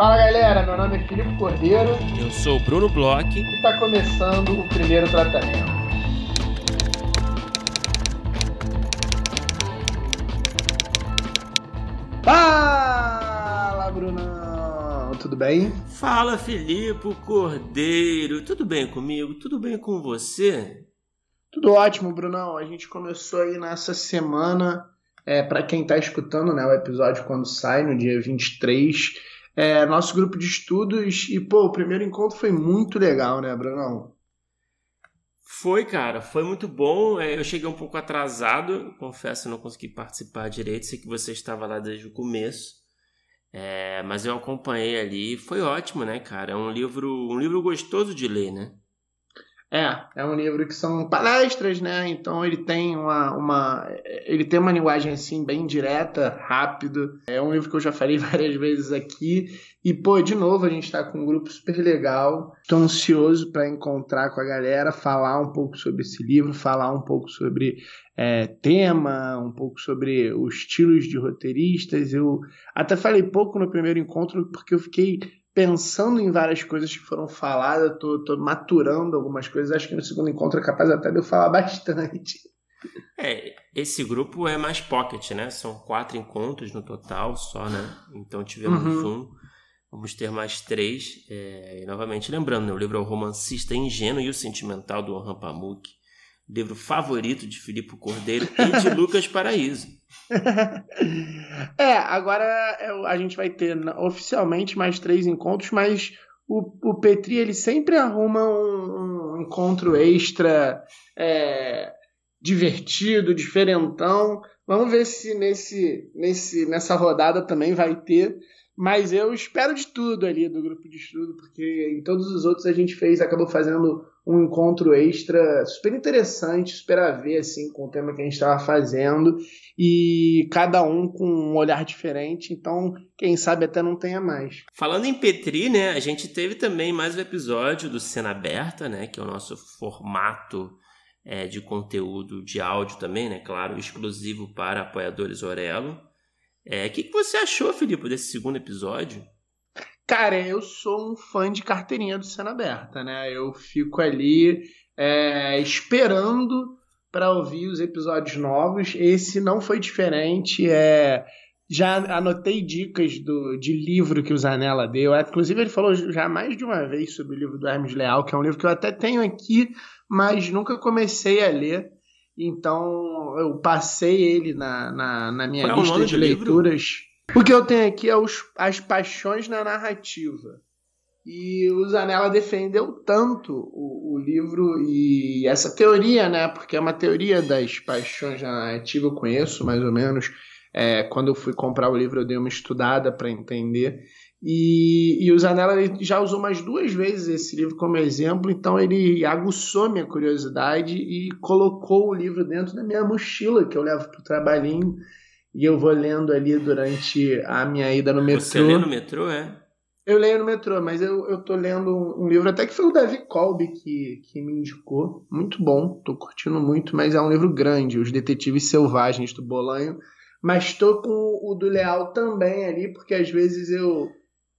Fala galera, meu nome é Filipe Cordeiro. Eu sou o Bruno Bloch. E está começando o primeiro tratamento. Fala, Brunão! Tudo bem? Fala, Filipe Cordeiro. Tudo bem comigo? Tudo bem com você? Tudo ótimo, Brunão. A gente começou aí nessa semana, é, para quem está escutando né, o episódio quando sai, no dia 23, é, nosso grupo de estudos. E, pô, o primeiro encontro foi muito legal, né, Brunão? Foi, cara, foi muito bom. É, eu cheguei um pouco atrasado, confesso, não consegui participar direito. Sei que você estava lá desde o começo, é, mas eu acompanhei ali. Foi ótimo, né, cara? É um livro, um livro gostoso de ler, né? É, é um livro que são palestras, né? Então ele tem uma, uma ele tem uma linguagem assim bem direta, rápido. É um livro que eu já falei várias vezes aqui e pô, de novo a gente tá com um grupo super legal. Tô ansioso para encontrar com a galera, falar um pouco sobre esse livro, falar um pouco sobre é, tema, um pouco sobre os estilos de roteiristas. Eu até falei pouco no primeiro encontro porque eu fiquei pensando em várias coisas que foram faladas, tô, tô maturando algumas coisas. Acho que no segundo encontro é capaz até de eu falar bastante. É, esse grupo é mais pocket, né? São quatro encontros no total só, né? Então tivemos uhum. um. Vamos ter mais três. É, e novamente, lembrando, né? o livro é o Romancista Ingênuo e o Sentimental do Orhan Pamuk livro favorito de Filipe Cordeiro e de Lucas Paraíso. é, agora a gente vai ter oficialmente mais três encontros, mas o, o Petri ele sempre arruma um, um encontro extra é, divertido, diferentão. Vamos ver se nesse, nesse, nessa rodada também vai ter. Mas eu espero de tudo ali do grupo de estudo, porque em todos os outros a gente fez, acabou fazendo um encontro extra super interessante, super a ver assim, com o tema que a gente estava fazendo, e cada um com um olhar diferente, então quem sabe até não tenha mais. Falando em Petri, né, a gente teve também mais um episódio do Cena Aberta, né, que é o nosso formato é, de conteúdo de áudio também, né, claro, exclusivo para apoiadores Orelo. É, o que, que você achou, Felipe, desse segundo episódio? Cara, eu sou um fã de carteirinha do Cena Aberta, né? Eu fico ali é, esperando para ouvir os episódios novos. Esse não foi diferente. É, já anotei dicas do, de livro que o Zanella deu. É, inclusive, ele falou já mais de uma vez sobre o livro do Hermes Leal, que é um livro que eu até tenho aqui, mas nunca comecei a ler. Então eu passei ele na, na, na minha Qual lista é de leituras. O que eu tenho aqui é os, as paixões na narrativa. E o Zanella defendeu tanto o, o, livro e essa teoria, né? Porque é uma teoria das paixões na narrativa, eu conheço mais ou menos. É, quando eu fui comprar o livro, eu dei uma estudada para entender. E, e o Zanella já usou mais duas vezes esse livro como exemplo, então ele aguçou minha curiosidade e colocou o livro dentro da minha mochila que eu levo para o trabalhinho e eu vou lendo ali durante a minha ida no metrô. Você lê no metrô, é? Eu leio no metrô, mas eu, eu tô lendo um, livro até que foi o Davi Kolbe que, que me indicou. Muito bom, tô curtindo muito, mas é um livro grande, Os Detetives Selvagens do Bolanho. Mas tô com o do Leal também ali, porque às vezes eu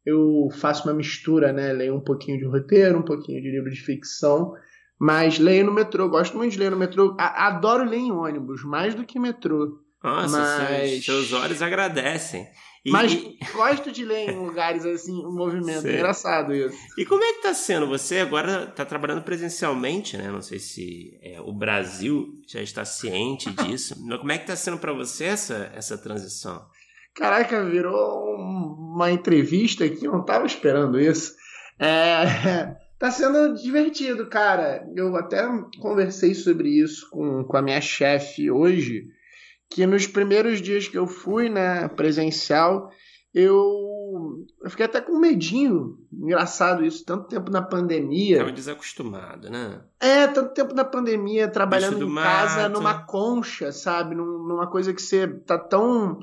eu faço uma mistura, né? Leio um pouquinho de roteiro, um pouquinho de livro de ficção, mas leio no metrô. Gosto muito de ler no metrô. adoro ler em ônibus, mais do que metrô. Nossa, mas... seus, seus olhos agradecem. E, mas gosto de ler em lugares assim, um movimento. Sei. Engraçado isso. E como é que tá sendo? Você agora tá trabalhando presencialmente, né? Não sei se é, o Brasil já está ciente disso. mas como é que tá sendo para você essa, essa transição? Caraca, virou uma entrevista que eu não tava esperando isso. É, tá sendo divertido, cara. Eu até conversei sobre isso com, com a minha chefe hoje, que nos primeiros dias que eu fui, né, presencial, eu, eu fiquei até com medinho. Engraçado isso, tanto tempo na pandemia. Tava desacostumado, né? É, tanto tempo na pandemia, trabalhando em casa, mato. numa concha, sabe? Numa coisa que você tá tão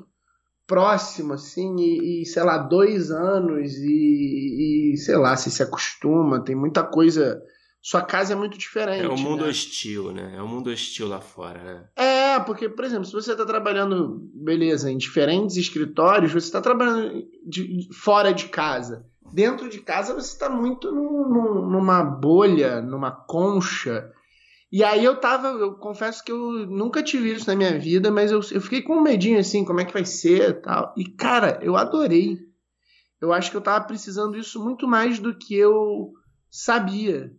próximo, assim, e, e, sei lá, dois anos, e, e, sei lá, se se acostuma, tem muita coisa. Sua casa é muito diferente. É um mundo né? hostil, né? É um mundo hostil lá fora, né? É, É, porque, por exemplo, se você está trabalhando, beleza, em diferentes escritórios, você está trabalhando de, fora de casa. Dentro de casa você está muito num, numa bolha, numa concha. E aí eu tava, eu confesso que eu nunca tive isso na minha vida, mas eu, eu fiquei com um medinho assim, como é que vai ser tal. E, cara, eu adorei. Eu acho que eu tava precisando disso muito mais do que eu sabia.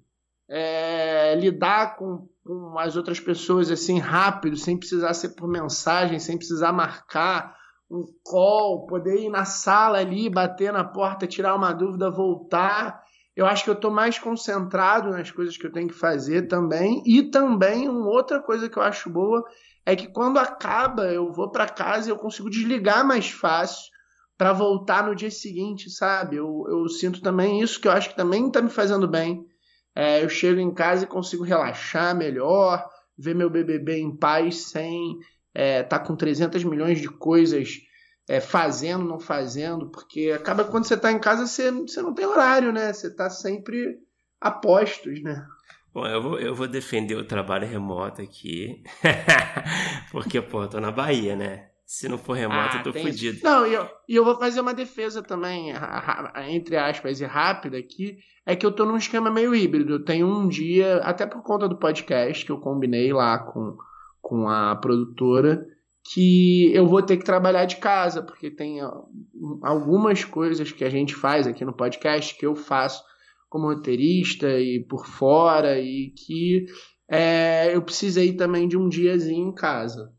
É, lidar com, com as outras pessoas assim rápido, sem precisar ser por mensagem, sem precisar marcar um call, poder ir na sala ali, bater na porta, tirar uma dúvida, voltar. Eu acho que eu estou mais concentrado nas coisas que eu tenho que fazer também. E também uma outra coisa que eu acho boa é que quando acaba, eu vou para casa e eu consigo desligar mais fácil para voltar no dia seguinte, sabe? Eu, eu sinto também isso que eu acho que também está me fazendo bem. É, eu chego em casa e consigo relaxar melhor, ver meu BBB em paz sem estar é, tá com 300 milhões de coisas é, fazendo, não fazendo, porque acaba quando você está em casa você, você não tem horário, né? Você está sempre a postos, né? Bom, eu vou, eu vou defender o trabalho remoto aqui, porque, pô, eu tô na Bahia, né? Se não for remoto, ah, eu tô tem... fudido. Não, e eu, e eu vou fazer uma defesa também, entre aspas, e rápida aqui. É que eu tô num esquema meio híbrido. Eu tenho um dia, até por conta do podcast que eu combinei lá com, com a produtora, que eu vou ter que trabalhar de casa, porque tem algumas coisas que a gente faz aqui no podcast que eu faço como roteirista e por fora, e que é, eu precisei também de um diazinho em casa.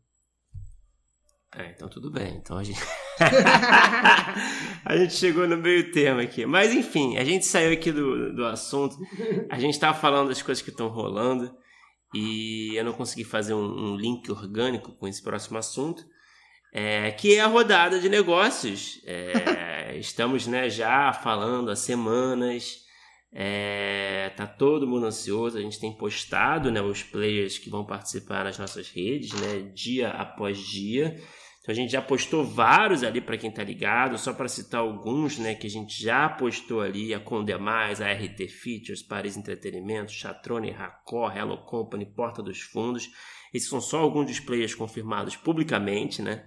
É, então tudo bem. Então a gente. a gente chegou no meio termo aqui. Mas enfim, a gente saiu aqui do, do assunto. A gente estava falando das coisas que estão rolando. E eu não consegui fazer um, um link orgânico com esse próximo assunto. É, que é a rodada de negócios. É, estamos né, já falando há semanas. É, tá todo mundo ansioso. A gente tem postado né, os players que vão participar nas nossas redes, né, dia após dia. Então a gente já postou vários ali para quem tá ligado, só para citar alguns, né, que a gente já postou ali, a Conde Mais, a RT Features, Paris Entretenimento, Chatrone, Racor, Hello Company, Porta dos Fundos. Esses são só alguns dos players confirmados publicamente, né?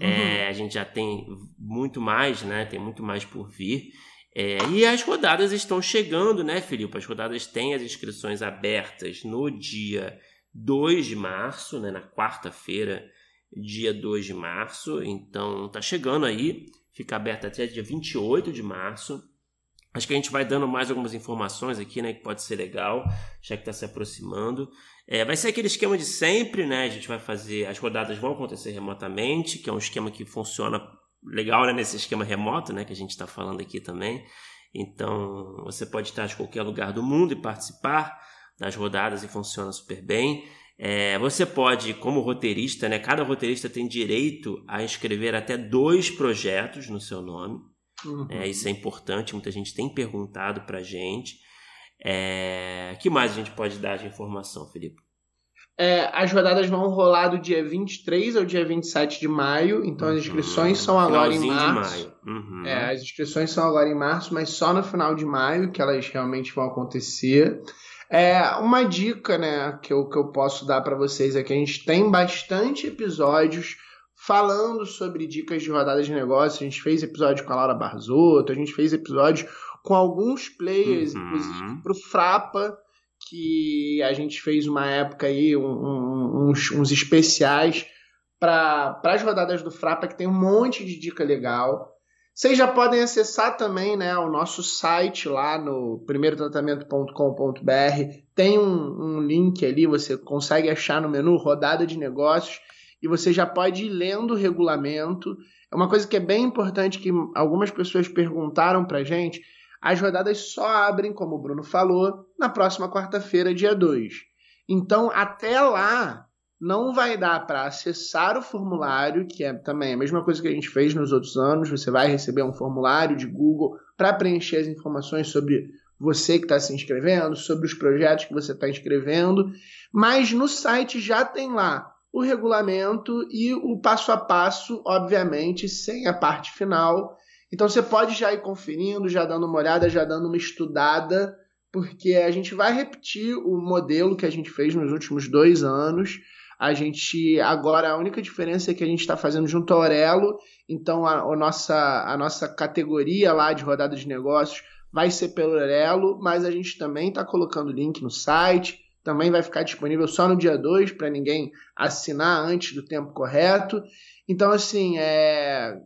É, uhum. É, a gente já tem muito mais, né? Tem muito mais por vir. É, e as rodadas estão chegando, né, Felipe? As rodadas têm as inscrições abertas no dia 2 de março, né, na quarta-feira dia 2 de março, então tá chegando aí, fica aberto até dia 28 de março. Acho que a gente vai dando mais algumas informações aqui, né, que pode ser legal, já que está se aproximando. É, vai ser aquele esquema de sempre, né? A gente vai fazer, as rodadas vão acontecer remotamente, que é um esquema que funciona legal, né, nesse esquema remoto, né, que a gente está falando aqui também. Então, você pode estar de qualquer lugar do mundo e participar das rodadas e funciona super bem. É, você pode, como roteirista, né, cada roteirista tem direito a escrever até dois projetos no seu nome. Uhum. É, isso é importante, muita gente tem perguntado para gente. É, que mais a gente pode dar de informação, Felipe? É, as rodadas vão rolar do dia 23 ao dia 27 de maio, então as inscrições uhum. são agora em março. Uhum. É, as inscrições são agora em março, mas só no final de maio que elas realmente vão acontecer. É, uma dica né, que, eu, que eu posso dar para vocês é que a gente tem bastante episódios falando sobre dicas de rodadas de negócio. A gente fez episódio com a Laura Barzotto, a gente fez episódio com alguns players, uhum. inclusive para o Frapa, que a gente fez uma época aí, um, um, uns, uns especiais para as rodadas do Frapa, que tem um monte de dica legal. Vocês já podem acessar também né, o nosso site lá no primeirotratamento.com.br. Tem um, um, link ali, você consegue achar no menu rodada de negócios e você já pode ir lendo o regulamento. É uma coisa que é bem importante que algumas pessoas perguntaram para gente. As rodadas só abrem, como o Bruno falou, na próxima quarta-feira, dia 2. Então, até lá, não vai dar para acessar o formulário, que é também a mesma coisa que a gente fez nos outros anos. Você vai receber um formulário de Google para preencher as informações sobre você que está se inscrevendo, sobre os projetos que você está inscrevendo. Mas no site já tem lá o regulamento e o passo a passo, obviamente, sem a parte final. Então você pode já ir conferindo, já dando uma olhada, já dando uma estudada, porque a gente vai repetir o modelo que a gente fez nos últimos dois anos A gente agora a única diferença é que a gente está fazendo junto ao Aurelo, então a, a, nossa, a nossa categoria lá de rodada de negócios vai ser pelo Aurelo, mas a gente também está colocando link no site, também vai ficar disponível só no dia 2 para ninguém assinar antes do tempo correto. Então, assim, é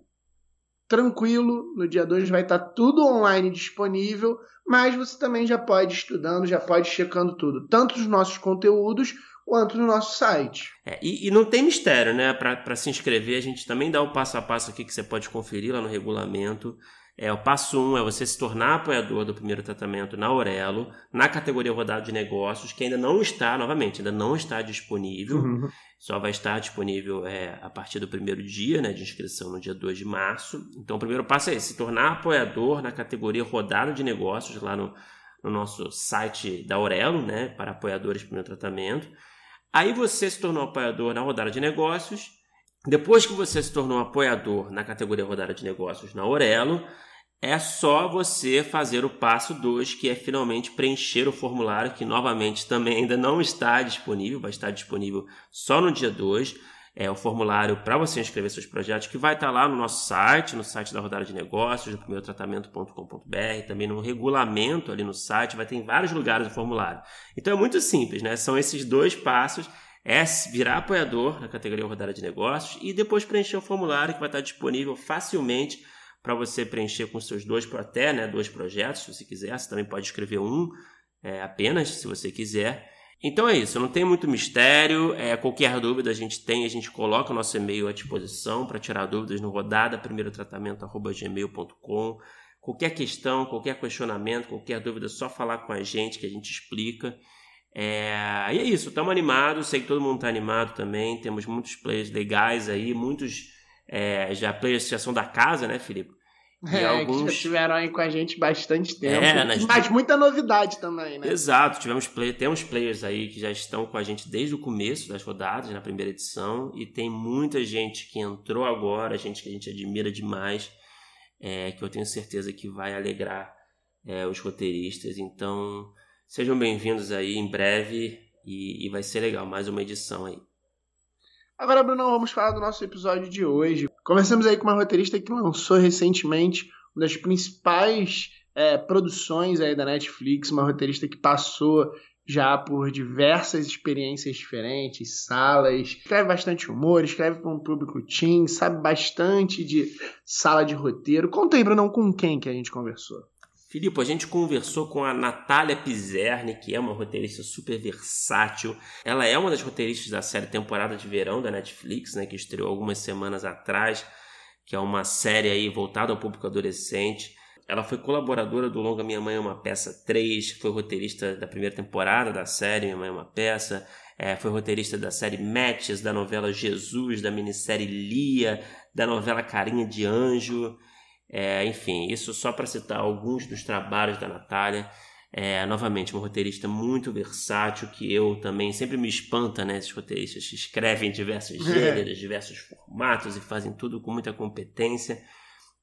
tranquilo, no dia 2 vai estar tá tudo online disponível, mas você também já pode ir estudando, já pode ir checando tudo, tanto os nossos conteúdos quanto no nosso site. É, e, e, não tem mistério, né? Para se inscrever, a gente também dá o passo a passo aqui que você pode conferir lá no regulamento. É, o passo 1 um é você se tornar apoiador do primeiro tratamento na Aurelo, na categoria rodada de negócios, que ainda não está, novamente, ainda não está disponível. Uhum. Só vai estar disponível é, a partir do primeiro dia né, de inscrição, no dia 2 de março. Então, o primeiro passo é esse, se tornar apoiador na categoria rodada de negócios, lá no, no nosso site da Aurelo, né, para apoiadores do primeiro tratamento. Aí você se tornou apoiador na rodada de negócios. Depois que você se tornou apoiador na categoria rodada de negócios na Aurelo, é só você fazer o passo 2, que é finalmente preencher o formulário, que novamente também ainda não está disponível, vai estar disponível só no dia 2. É o formulário para você inscrever seus projetos, que vai estar lá no nosso site, no site da Rodada de Negócios, do primeirotratamento.com.br, também no regulamento ali no site, vai ter em vários lugares o formulário. Então é muito simples, né? São esses dois passos é virar apoiador na categoria Rodada de Negócios e depois preencher o formulário que vai estar disponível facilmente para você preencher com seus dois, até né, dois projetos, se você quiser. Você também pode escrever um é, apenas, se você quiser. Então é isso, não tem muito mistério. É, qualquer dúvida a gente tem, a gente coloca o nosso e-mail à disposição para tirar dúvidas no rodada primeiro gmail.com. Qualquer questão, qualquer questionamento, qualquer dúvida, é só falar com a gente que a gente explica. É, e é isso, estamos animados, sei que todo mundo está animado também. Temos muitos players legais aí, muitos é, já players já são da casa, né, Felipe? É, alguns... que já estiveram aí com a gente bastante tempo. É, nas... Mas muita novidade também, né? Exato, tivemos play... temos players aí que já estão com a gente desde o começo das rodadas, na primeira edição, e tem muita gente que entrou agora, gente que a gente admira demais, é, que eu tenho certeza que vai alegrar é, os roteiristas. Então, sejam bem-vindos aí em breve e, e vai ser legal, mais uma edição aí. Agora, Bruno, vamos falar do nosso episódio de hoje. Conversamos aí com uma roteirista que lançou recentemente uma das principais é, produções aí da Netflix, uma roteirista que passou já por diversas experiências diferentes, salas, escreve bastante humor, escreve para um público teen, sabe bastante de sala de roteiro. Conta aí, Bruno, com quem que a gente conversou? Filipe, a gente conversou com a Natália Pizerni, que é uma roteirista super versátil. Ela é uma das roteiristas da série Temporada de Verão da Netflix, né, que estreou algumas semanas atrás, que é uma série aí voltada ao público adolescente. Ela foi colaboradora do longa Minha Mãe é uma Peça 3, foi roteirista da primeira temporada da série Minha Mãe é uma Peça, é, foi roteirista da série Matches, da novela Jesus, da minissérie Lia, da novela Carinha de Anjo. É, enfim, isso só para citar alguns dos trabalhos da Natália. É, novamente, uma roteirista muito versátil, que eu também sempre me espanta, né? Esses roteiristas que escrevem diversos gêneros, diversos formatos e fazem tudo com muita competência.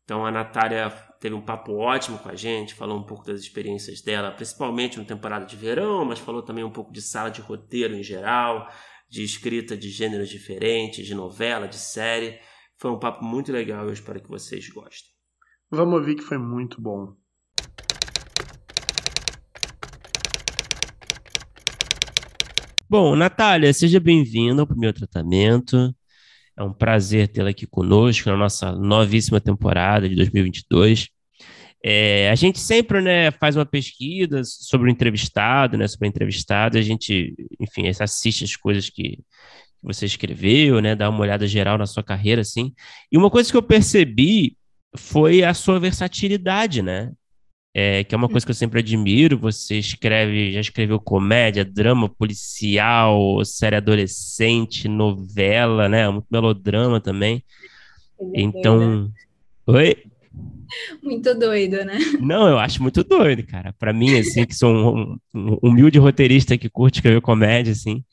Então a Natália teve um papo ótimo com a gente, falou um pouco das experiências dela, principalmente no temporada de verão, mas falou também um pouco de sala de roteiro em geral, de escrita de gêneros diferentes, de novela, de série. Foi um papo muito legal e eu espero que vocês gostem. Vamos ouvir que foi muito bom. Bom, Natália, seja bem-vinda ao primeiro tratamento. É um prazer tê-la aqui conosco na nossa novíssima temporada de 2022. É, a gente sempre né, faz uma pesquisa sobre o entrevistado, né, sobre a entrevistada, a gente, enfim, assiste as coisas que você escreveu, né, dá uma olhada geral na sua carreira, assim. E uma coisa que eu percebi foi a sua versatilidade, né? É, que é uma coisa que eu sempre admiro. Você escreve, já escreveu comédia, drama, policial, série adolescente, novela, né? Muito melodrama também. É então. Oi? Muito doido, né? Não, eu acho muito doido, cara. Para mim, assim, que sou um, um, humilde roteirista que curte escrever comédia, assim,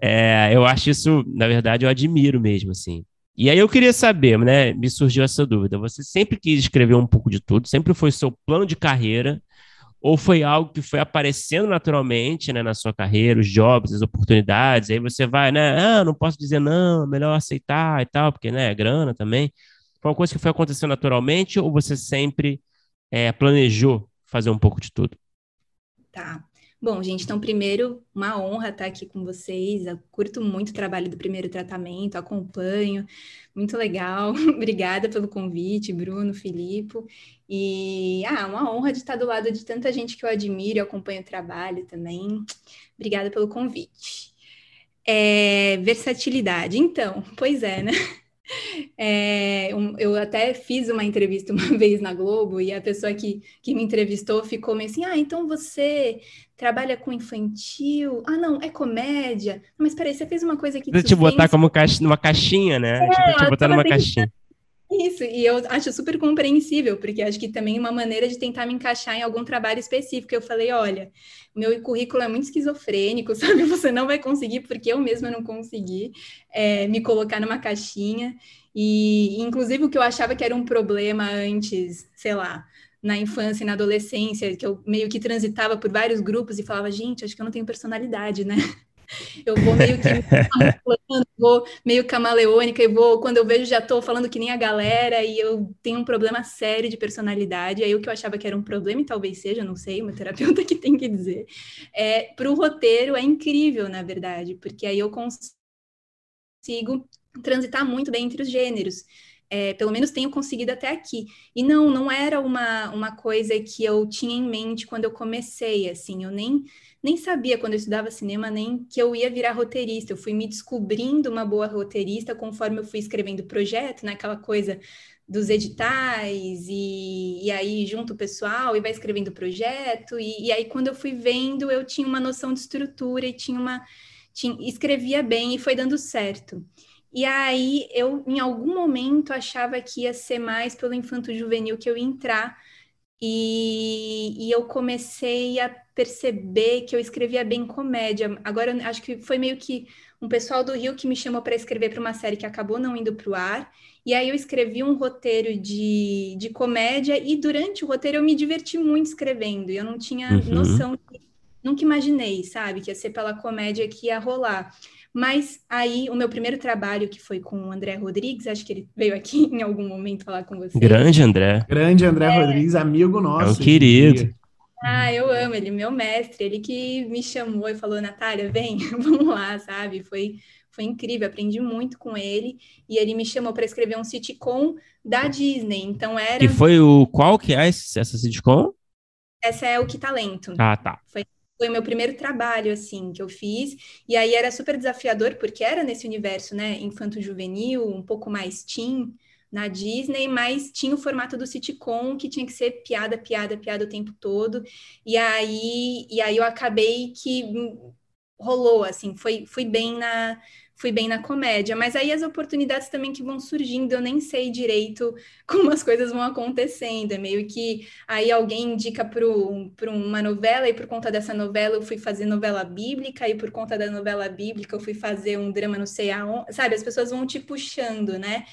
é, eu acho isso, na verdade, eu admiro mesmo, assim. E aí eu queria saber, né? Me surgiu essa dúvida. Você sempre quis escrever um pouco de tudo? Sempre foi seu plano de carreira? Ou foi algo que foi aparecendo naturalmente, né, na sua carreira, os jobs, as oportunidades, aí você vai, né, ah, não posso dizer não, melhor aceitar e tal, porque, né, é grana também. Foi uma coisa que foi acontecendo naturalmente ou você sempre é, planejou fazer um pouco de tudo? Tá. Bom, gente, então, primeiro, uma honra estar aqui com vocês. Eu curto muito o trabalho do primeiro tratamento, acompanho, muito legal. Obrigada pelo convite, Bruno, Filipe. E, ah, uma honra de estar do lado de tanta gente que eu admiro e acompanho o trabalho também. Obrigada pelo convite. É, versatilidade. Então, pois é, né? É, eu até fiz uma entrevista uma vez na Globo e a pessoa que, que me entrevistou ficou meio assim: ah, então você trabalha com infantil? Ah, não, é comédia. Mas peraí, você fez uma coisa que. Você te botar como caixa, numa caixinha, né? É, tipo, te botar numa caixinha. Isso, e eu acho super compreensível, porque acho que também é uma maneira de tentar me encaixar em algum trabalho específico. Eu falei, olha, meu currículo é muito esquizofrênico, sabe? Você não vai conseguir, porque eu mesma não consegui é, me colocar numa caixinha. E, inclusive, o que eu achava que era um problema antes, sei lá, na infância e na adolescência, que eu meio que transitava por vários grupos e falava, gente, acho que eu não tenho personalidade, né? Eu vou meio que vou meio camaleônica e vou, quando eu vejo, já estou falando que nem a galera e eu tenho um problema sério de personalidade. Aí o que eu achava que era um problema, e talvez seja, não sei, uma terapeuta que tem que dizer, é, para o roteiro é incrível, na verdade, porque aí eu consigo transitar muito bem entre os gêneros. É, pelo menos tenho conseguido até aqui. E não, não era uma, uma coisa que eu tinha em mente quando eu comecei, assim, eu nem nem sabia quando eu estudava cinema nem que eu ia virar roteirista. Eu fui me descobrindo uma boa roteirista conforme eu fui escrevendo o projeto, naquela né? coisa dos editais, e, e aí junto o pessoal e vai escrevendo o projeto. E, e, aí, quando eu fui vendo, eu tinha uma noção de estrutura e tinha uma. Tinha, escrevia bem e foi dando certo. E aí eu, em algum momento, achava que ia ser mais pelo infanto juvenil que eu ia entrar e, e, eu comecei a perceber que eu escrevia bem comédia. Agora, acho que foi meio que um pessoal do Rio que me chamou para escrever para uma série que acabou não indo para o ar. E aí eu escrevi um roteiro de, de comédia e durante o roteiro eu me diverti muito escrevendo. E eu não tinha uhum. noção, nunca imaginei, sabe, que ia ser pela comédia que ia rolar. Mas aí, o meu primeiro trabalho, que foi com o André Rodrigues, acho que ele veio aqui em algum momento falar com você. Grande André. Grande André é... Rodrigues, amigo nosso. É um querido. Ah, eu amo ele, meu mestre, ele que me chamou e falou, Natália, vem, vamos lá, sabe? Foi, foi incrível, aprendi muito com ele. E ele me chamou para escrever um sitcom da Disney, então era... E foi o... Qual que é essa sitcom? Essa é o Que Talento. Ah, tá. Foi foi o meu primeiro trabalho, assim, que eu fiz. E aí era super desafiador, porque era nesse universo, né, infanto-juvenil, um pouco mais teen, na Disney, mas tinha o formato do sitcom, que tinha que ser piada, piada, piada o tempo todo. E aí, e aí eu acabei que rolou, assim, foi, fui bem na fui bem na comédia, mas aí as oportunidades também que vão surgindo, eu nem sei direito como as coisas vão acontecendo, é meio que aí alguém indica para uma novela, e por conta dessa novela eu fui fazer novela bíblica, e por conta da novela bíblica eu fui fazer um drama não sei aonde, sabe, as pessoas vão te puxando, né?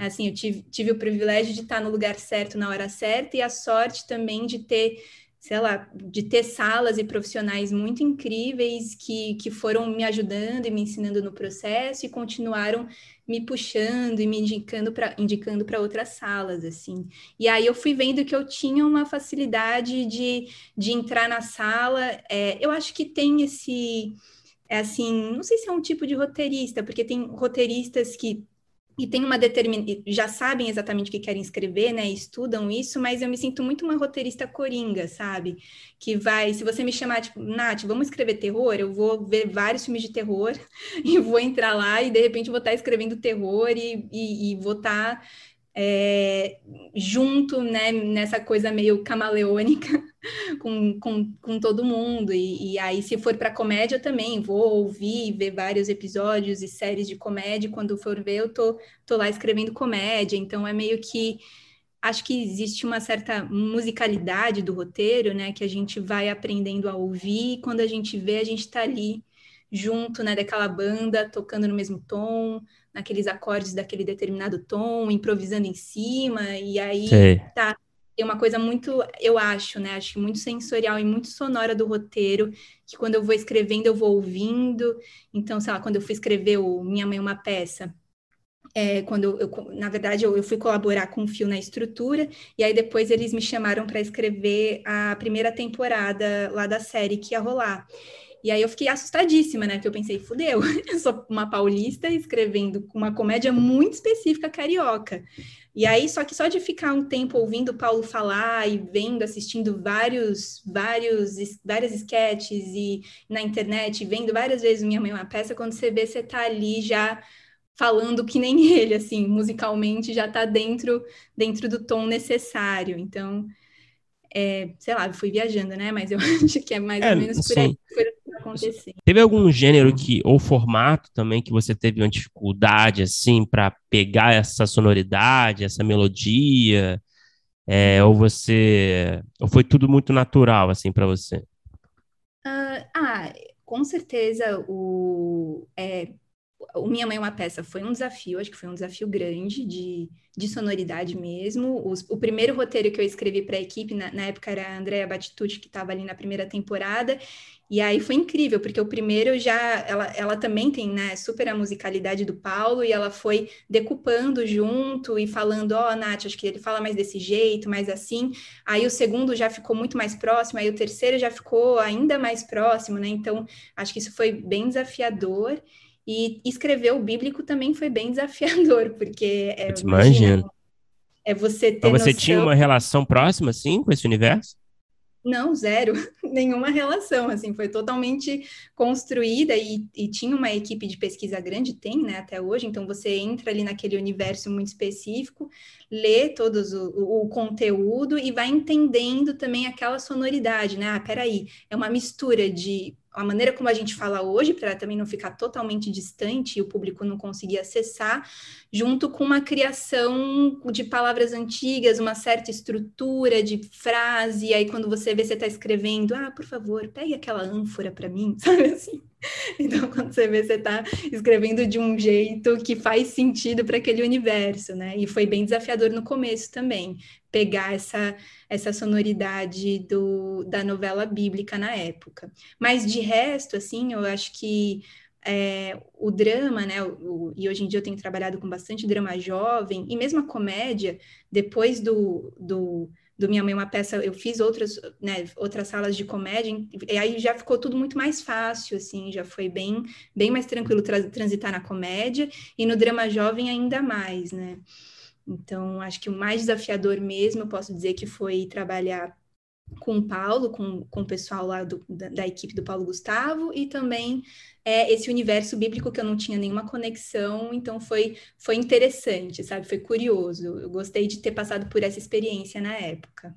Assim, eu tive, tive o privilégio de estar no lugar certo na hora certa, e a sorte também de ter sei lá, de ter salas e profissionais muito incríveis que, que foram me ajudando e me ensinando no processo e continuaram me puxando e me indicando para indicando para outras salas assim. E aí eu fui vendo que eu tinha uma facilidade de, de entrar na sala. É, eu acho que tem esse é assim, não sei se é um tipo de roteirista, porque tem roteiristas que e tem uma determin... já sabem exatamente o que querem escrever, né? Estudam isso, mas eu me sinto muito uma roteirista coringa, sabe? Que vai, se você me chamar, tipo, Nath, vamos escrever terror, eu vou ver vários filmes de terror e vou entrar lá e de repente vou estar escrevendo terror e, e, e vou estar é, junto, né, nessa coisa meio camaleônica com, com, com todo mundo. E, e aí, se for para comédia, também vou ouvir, ver vários episódios e séries de comédia. Quando for ver, eu tô, tô lá escrevendo comédia. Então, é meio que. Acho que existe uma certa musicalidade do roteiro, né? Que a gente vai aprendendo a ouvir. E quando a gente vê, a gente está ali junto, né? Daquela banda, tocando no mesmo tom naqueles acordes daquele determinado tom, improvisando em cima, e aí Sei. tá tem uma coisa muito, eu acho, né? Acho que muito sensorial e muito sonora do roteiro, que quando eu vou escrevendo, eu vou ouvindo. Então, sei lá, quando eu fui escrever o Minha Mãe Uma Peça, é, quando eu, na verdade, eu, eu, fui colaborar com o Fio na estrutura, e aí depois eles me chamaram para escrever a primeira temporada lá da série que ia rolar. E aí eu fiquei assustadíssima, né? Porque eu pensei, fudeu, eu sou uma paulista escrevendo uma comédia muito específica carioca. E aí, só que só de ficar um tempo ouvindo o Paulo falar e vendo, assistindo vários, vários, várias sketches e na internet, vendo várias vezes Minha Mãe uma Peça, quando você vê, você tá ali já falando que nem ele, assim, musicalmente já tá dentro, dentro do tom necessário. Então, é, sei lá, fui viajando, né? Mas eu acho que é mais é, ou menos por aí acontecer. Teve algum gênero que, ou formato também, que você teve uma dificuldade, assim, para pegar essa sonoridade, essa melodia? É, ou você. Ou foi tudo muito natural, assim, para você? Uh, ah, com certeza o. É, o Minha Mãe é uma Peça foi um desafio, acho que foi um desafio grande de, de sonoridade mesmo. Os, o primeiro roteiro que eu escrevi para a equipe, na, na, época era a Andrea Batitucci, que estava ali na primeira temporada, e aí foi incrível, porque o primeiro já, ela, ela também tem, né, super a musicalidade do Paulo, e ela foi decupando junto e falando, ó, oh, Nath, acho que ele fala mais desse jeito, mais assim. Aí o segundo já ficou muito mais próximo, aí o terceiro já ficou ainda mais próximo, né? Então, acho que isso foi bem desafiador. E escrever o bíblico também foi bem desafiador, porque é, imagina, é você ter Mas você noção... tinha uma relação próxima, assim, com esse universo? Não, zero, nenhuma relação, assim, foi totalmente construída e, e, tinha uma equipe de pesquisa grande, tem, né, até hoje, então você entra ali naquele universo muito específico, lê todos o, o, o conteúdo e vai entendendo também aquela sonoridade, né, ah, peraí, é uma mistura de a maneira como a gente fala hoje, para também não ficar totalmente distante e o público não conseguir acessar, junto com uma criação de palavras antigas, uma certa estrutura de frase, e aí quando você vê você está escrevendo, ah, por favor, pegue aquela ânfora para mim, sabe assim? Então, quando você vê, você está escrevendo de um jeito que faz sentido para aquele universo, né? E foi bem desafiador no começo também, pegar essa, essa sonoridade do, da novela bíblica na época. Mas de resto, assim, eu acho que é, o drama, né? O, e hoje em dia eu tenho trabalhado com bastante drama jovem, e mesmo a comédia, depois do, do do Minha Mãe uma peça, eu fiz outras, né, outras salas de comédia, e aí já ficou tudo muito mais fácil, assim, já foi bem, bem mais tranquilo tra transitar na comédia, e no drama jovem ainda mais, né? Então, acho que o mais desafiador mesmo, eu posso dizer que foi trabalhar com o Paulo, com, com o pessoal lá do, da, da, equipe do Paulo Gustavo, e também é, esse universo bíblico que eu não tinha nenhuma conexão, então foi, foi interessante, sabe? Foi curioso. Eu gostei de ter passado por essa experiência na época.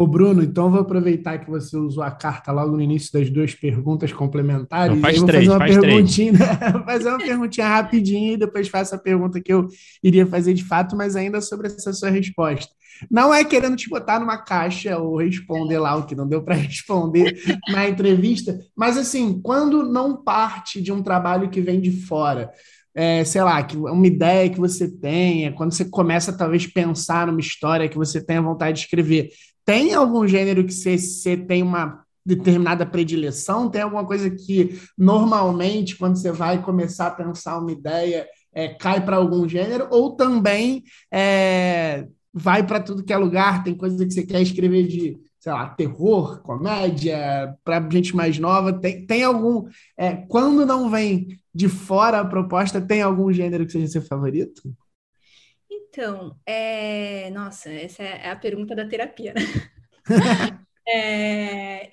Ô Bruno, então vou aproveitar que você usou a carta logo no início das duas perguntas complementares. Não, faz e vou três, fazer uma faz perguntinha, três. fazer uma perguntinha rapidinho e depois faço a pergunta que eu iria fazer de fato, mas ainda sobre essa sua resposta. Não é querendo te botar numa caixa ou responder lá o que não deu para responder na entrevista, mas assim, quando não parte de um trabalho que vem de fora, é, sei lá, que uma ideia que você tenha, quando você começa talvez pensar numa história que você tenha vontade de escrever, tem algum gênero que você, tem uma determinada predileção? Tem alguma coisa que normalmente, quando você vai começar a pensar uma ideia, é, cai para algum gênero? Ou também é, vai para tudo que é lugar? Tem coisa que você quer escrever de, sei lá, terror, comédia, para gente mais nova? Tem, tem algum. É, quando não vem de fora a proposta, tem algum gênero que seja seu favorito? Então, é... nossa, essa é a pergunta da terapia, né? é...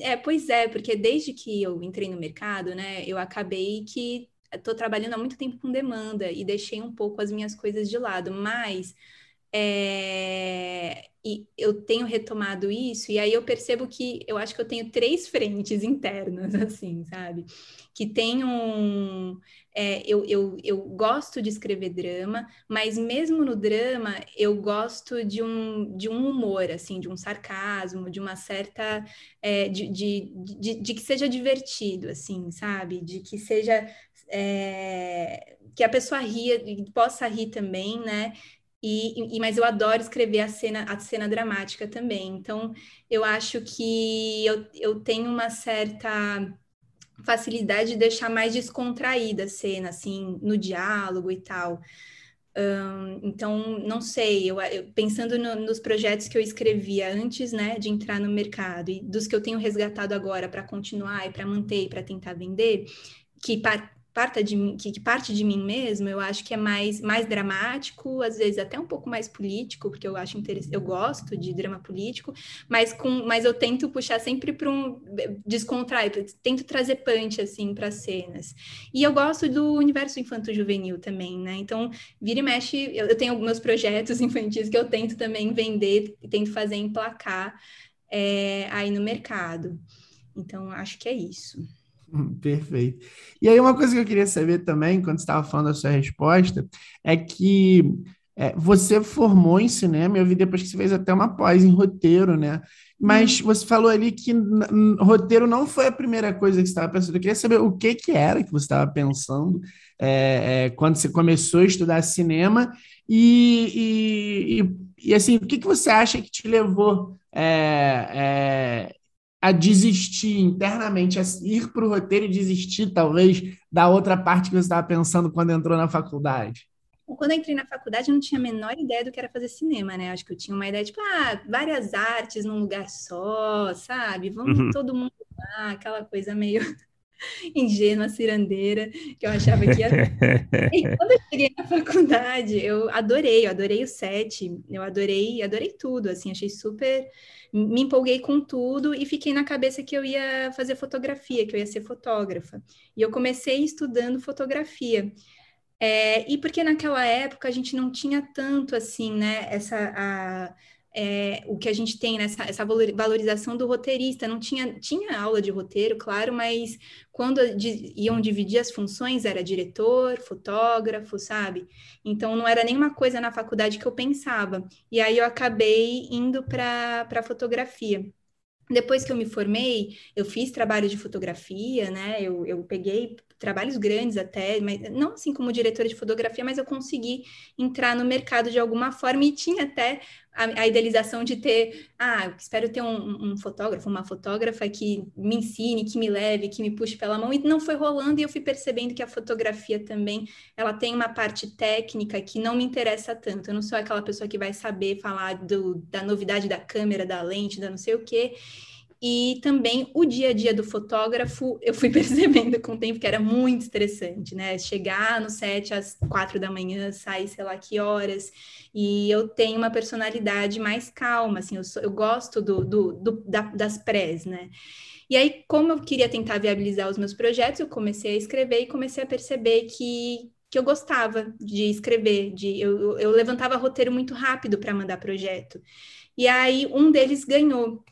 é, pois é, porque desde que eu entrei no mercado, né, eu acabei que estou trabalhando há muito tempo com demanda e deixei um pouco as minhas coisas de lado, mas é, e eu tenho retomado isso, e aí eu percebo que eu acho que eu tenho três frentes internas, assim, sabe? Que tem um. É, eu, eu, eu gosto de escrever drama, mas mesmo no drama eu gosto de um, de um humor, assim, de um sarcasmo, de uma certa. É, de, de, de, de, que seja divertido, assim, sabe? De que seja. É, que a pessoa ria, possa rir também, né? E, e, mas eu adoro escrever a cena, a cena dramática também. Então, eu acho que eu, eu tenho uma certa facilidade de deixar mais descontraída a cena, assim, no diálogo e tal. Então, não sei, eu, eu pensando no, nos projetos que eu escrevia antes, né, de entrar no mercado e dos que eu tenho resgatado agora para continuar e para manter e para tentar vender, que parta de mim, que, parte de mim mesmo, eu acho que é mais, mais dramático, às vezes até um pouco mais político, porque eu acho eu gosto de drama político, mas com, mas eu tento puxar sempre para um descontrair, tento trazer punch assim para cenas. E eu gosto do universo infanto-juvenil também, né? Então, vira e mexe, eu, eu tenho alguns projetos infantis que eu tento também vender tento fazer emplacar é, aí no mercado. Então, acho que é isso. Perfeito. E aí, uma coisa que eu queria saber também, quando você estava falando da sua resposta, é que é, você formou em cinema, eu vi depois que você fez até uma pós em roteiro, né? Mas hum. você falou ali que roteiro não foi a primeira coisa que você estava pensando. Eu queria saber o que, que era que você estava pensando é, é, quando você começou a estudar cinema e, e, e, e, assim, o que, que você acha que te levou é, é a desistir internamente, a ir para o roteiro e desistir, talvez, da outra parte que você estava pensando quando entrou na faculdade? Quando eu entrei na faculdade, eu não tinha a menor ideia do que era fazer cinema, né? Acho que eu tinha uma ideia, tipo, ah, várias artes num lugar só, sabe? Vamos uhum. todo mundo lá, aquela coisa meio ingênua, cirandeira, que eu achava que ia. e quando eu cheguei na faculdade, eu adorei, eu adorei o set, eu adorei, adorei tudo, assim, achei super me empolguei com tudo e fiquei na cabeça que eu ia fazer fotografia, que eu ia ser fotógrafa. E eu comecei estudando fotografia. É, e porque naquela época a gente não tinha tanto assim, né, essa a, é, o que a gente tem nessa essa valorização do roteirista. Não tinha, tinha aula de roteiro, claro, mas quando iam dividir as funções, era diretor, fotógrafo, sabe? Então não era nenhuma coisa na faculdade que eu pensava. E aí eu acabei indo para a fotografia. Depois que eu me formei, eu fiz trabalho de fotografia, né? Eu, eu peguei trabalhos grandes até, mas não assim como diretora de fotografia, mas eu consegui entrar no mercado de alguma forma e tinha até a, a idealização de ter, ah, espero ter um, um, fotógrafo, uma fotógrafa que me ensine, que me leve, que me puxe pela mão, e não foi rolando, e eu fui percebendo que a fotografia também, ela tem uma parte técnica que não me interessa tanto, eu não sou aquela pessoa que vai saber falar do, da novidade da câmera, da lente, da não sei o quê, e também o dia a dia do fotógrafo, eu fui percebendo com o tempo que era muito estressante, né? Chegar no set às quatro da manhã, sair sei lá que horas. E eu tenho uma personalidade mais calma, assim, eu, sou, eu gosto do, do, do da, das prés, né? E aí, como eu queria tentar viabilizar os meus projetos, eu comecei a escrever e comecei a perceber que, que eu gostava de escrever, de eu, eu levantava roteiro muito rápido para mandar projeto. E aí um deles ganhou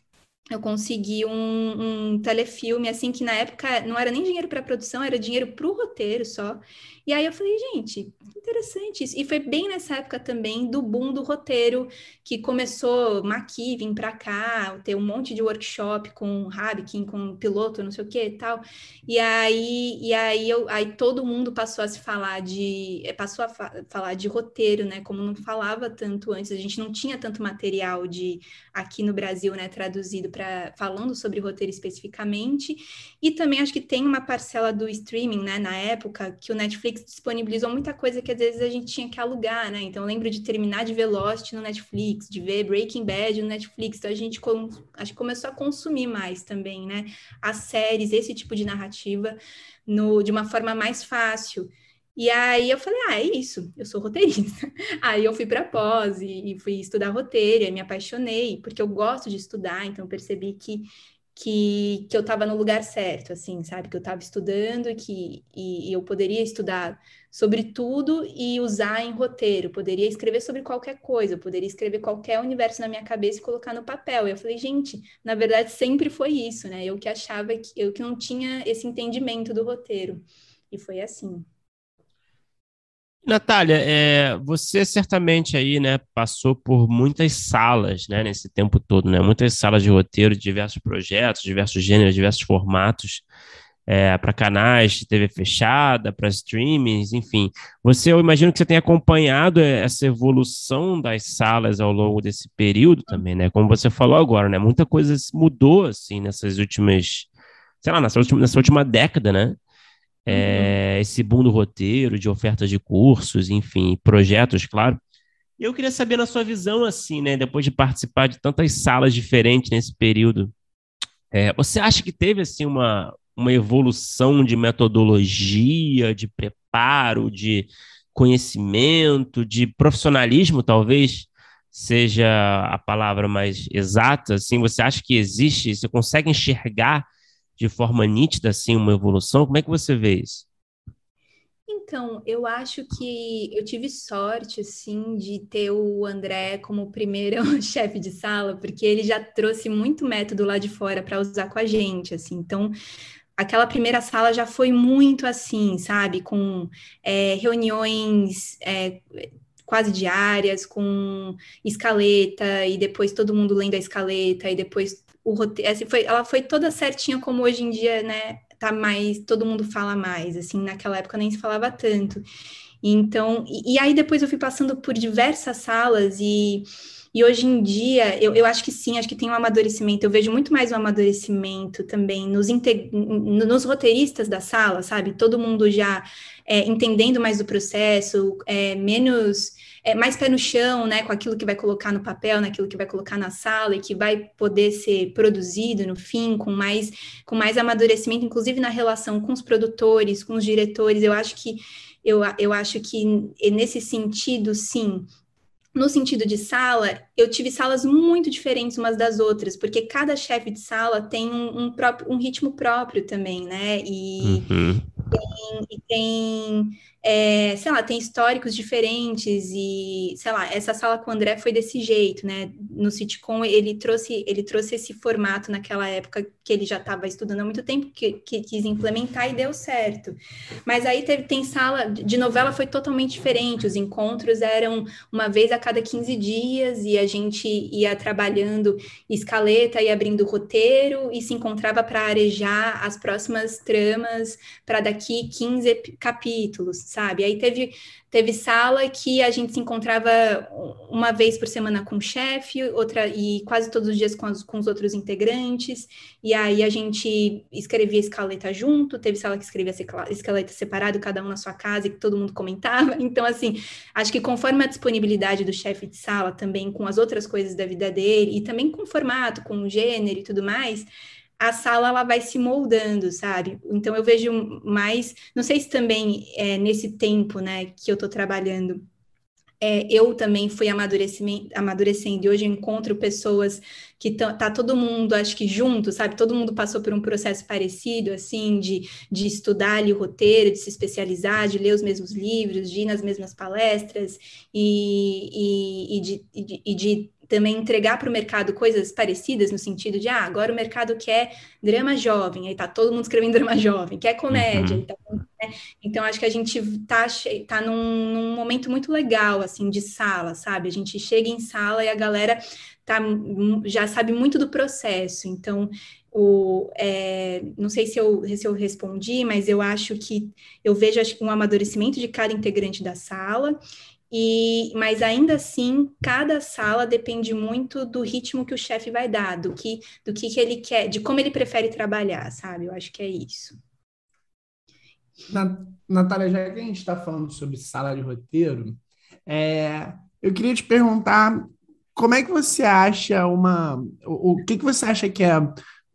eu consegui um, um, telefilme, assim, que na época não era nem dinheiro para produção, era dinheiro para o roteiro só. E aí eu falei, gente, interessante isso. E foi bem nessa época também do boom do roteiro, que começou Maqui vir para cá, ter um monte de workshop com Rabikin, com piloto, não sei o que e tal. E aí, e aí, eu, aí todo mundo passou a se falar de, passou a fa falar de roteiro, né? Como não falava tanto antes, a gente não tinha tanto material de aqui no Brasil, né, traduzido para falando sobre roteiro especificamente. E também acho que tem uma parcela do streaming, né, na época que o Netflix disponibilizou muita coisa que às vezes a gente tinha que alugar, né? Então lembro de terminar de ver Lost no Netflix, de ver Breaking Bad no Netflix. Então a gente com, acho que começou a consumir mais também, né? As séries, esse tipo de narrativa no, de uma forma mais fácil. E aí eu falei, ah, é isso, eu sou roteirista. Aí eu fui para pós e, e, fui estudar roteiro, e me apaixonei, porque eu gosto de estudar, então percebi que que, que eu estava no lugar certo, assim, sabe? Que eu estava estudando que, e, eu poderia estudar sobre tudo e usar em roteiro, poderia escrever sobre qualquer coisa, poderia escrever qualquer universo na minha cabeça e colocar no papel. E eu falei, gente, na verdade sempre foi isso, né? Eu que achava que eu que não tinha esse entendimento do roteiro. E foi assim. Natália, é, você certamente aí, né, passou por muitas salas, né, nesse tempo todo, né, muitas salas de roteiro, diversos projetos, diversos gêneros, diversos formatos. é, para canais de TV fechada, para streamings, enfim. Você, eu imagino que você tenha acompanhado essa evolução das salas ao longo desse período também, né? Como você falou agora, né? Muita coisa mudou, assim, nessas últimas, sei lá, nessa última, nessa última década, né? É, uhum. Esse boom do roteiro, de ofertas de cursos, enfim, projetos, claro. Eu queria saber na sua visão, assim, né? Depois de participar de tantas salas diferentes nesse período, é, você acha que teve, assim, uma, uma evolução de metodologia, de preparo, de conhecimento, de profissionalismo, talvez seja a palavra mais exata, assim, você acha que existe, você consegue enxergar de forma nítida, assim, uma evolução? Como é que você vê isso? Então, eu acho que eu tive sorte, assim, de ter o André como primeiro chefe de sala, porque ele já trouxe muito método lá de fora para usar com a gente, assim. Então, aquela primeira sala já foi muito assim, sabe? Com é, reuniões é, quase diárias, com escaleta, e depois todo mundo lendo a escaleta, e depois o roteiro. Assim, foi, ela foi toda certinha, como hoje em dia, né? Tá mais, todo mundo fala mais, assim, naquela época nem se falava tanto. Então, e, e aí depois eu fui passando por diversas salas e e hoje em dia, eu, eu acho que sim, acho que tem um amadurecimento. Eu vejo muito mais um amadurecimento também nos, nos roteiristas da sala, sabe? Todo mundo já é, entendendo mais do processo, é, menos. É, mais pé no chão, né, com aquilo que vai colocar no papel, naquilo que vai colocar na sala e que vai poder ser produzido no fim, com mais, com mais amadurecimento, inclusive na relação com os produtores, com os diretores. Eu acho que eu, eu acho que nesse sentido, sim, no sentido de sala, eu tive salas muito diferentes umas das outras, porque cada chefe de sala tem um, um, próprio, um ritmo próprio também, né? E, uhum. Tem, e tem é, sei lá, tem históricos diferentes e, sei lá, essa sala com o André foi desse jeito, né? No sitcom ele trouxe, ele trouxe esse formato naquela época que ele já estava estudando há muito tempo, que, que, quis implementar e deu certo. Mas aí teve, tem sala, de novela foi totalmente diferente, os encontros eram uma vez a cada 15 dias e a gente ia trabalhando escaleta e abrindo roteiro e se encontrava para arejar as próximas tramas para daqui 15 capítulos sabe? Aí teve, teve sala que a gente se encontrava uma vez por semana com o chefe, outra e quase todos os dias com, as, com os outros integrantes, e aí a gente escrevia escaleta junto, teve sala que escrevia escaleta separado, cada um na sua casa, e que todo mundo comentava. Então, assim, acho que conforme a disponibilidade do chefe de sala, também com as outras coisas da vida dele, e também com o formato, com o gênero e tudo mais, a sala ela vai se moldando, sabe? Então eu vejo mais, não sei se também é, nesse tempo, né, que eu estou trabalhando, é, eu também fui amadurecendo e hoje encontro pessoas que tá todo mundo, acho que junto, sabe? Todo mundo passou por um processo parecido, assim, de, de estudar ali o roteiro, de se especializar, de ler os mesmos livros, de ir nas mesmas palestras e, e, e de, e de, e de também entregar para o mercado coisas parecidas, no sentido de, ah, agora o mercado quer drama jovem, aí tá todo mundo escrevendo drama jovem, quer comédia, uhum. então, né? então acho que a gente tá, tá num, num, momento muito legal, assim, de sala, sabe? A gente chega em sala e a galera tá, já sabe muito do processo, então o, é, não sei se eu, se eu respondi, mas eu acho que eu vejo acho, um amadurecimento de cada integrante da sala e, mas ainda assim, cada sala depende muito do ritmo que o chefe vai dar, do que, do que, que ele quer, de como ele prefere trabalhar, sabe? Eu acho que é isso. Natália, já que a gente está falando sobre sala de roteiro, é, eu queria te perguntar como é que você acha uma. O, o que, que você acha que é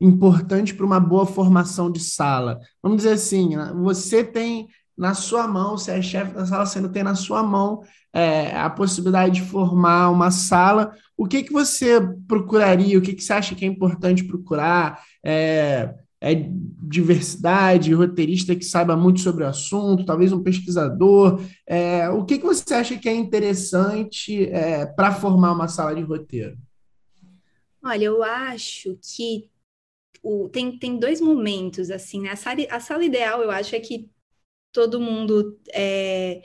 importante para uma boa formação de sala? Vamos dizer assim, você tem na sua mão, você é chefe da sala, você não tem na sua mão é, a possibilidade de formar uma sala, o que, que você procuraria? O que, que você acha que é importante procurar? É, é diversidade, roteirista que saiba muito sobre o assunto, talvez um pesquisador. É, o que, que você acha que é interessante é, para formar uma sala de roteiro? Olha, eu acho que o, tem, tem dois momentos, assim, né? A sala, a sala ideal, eu acho, é que todo mundo é,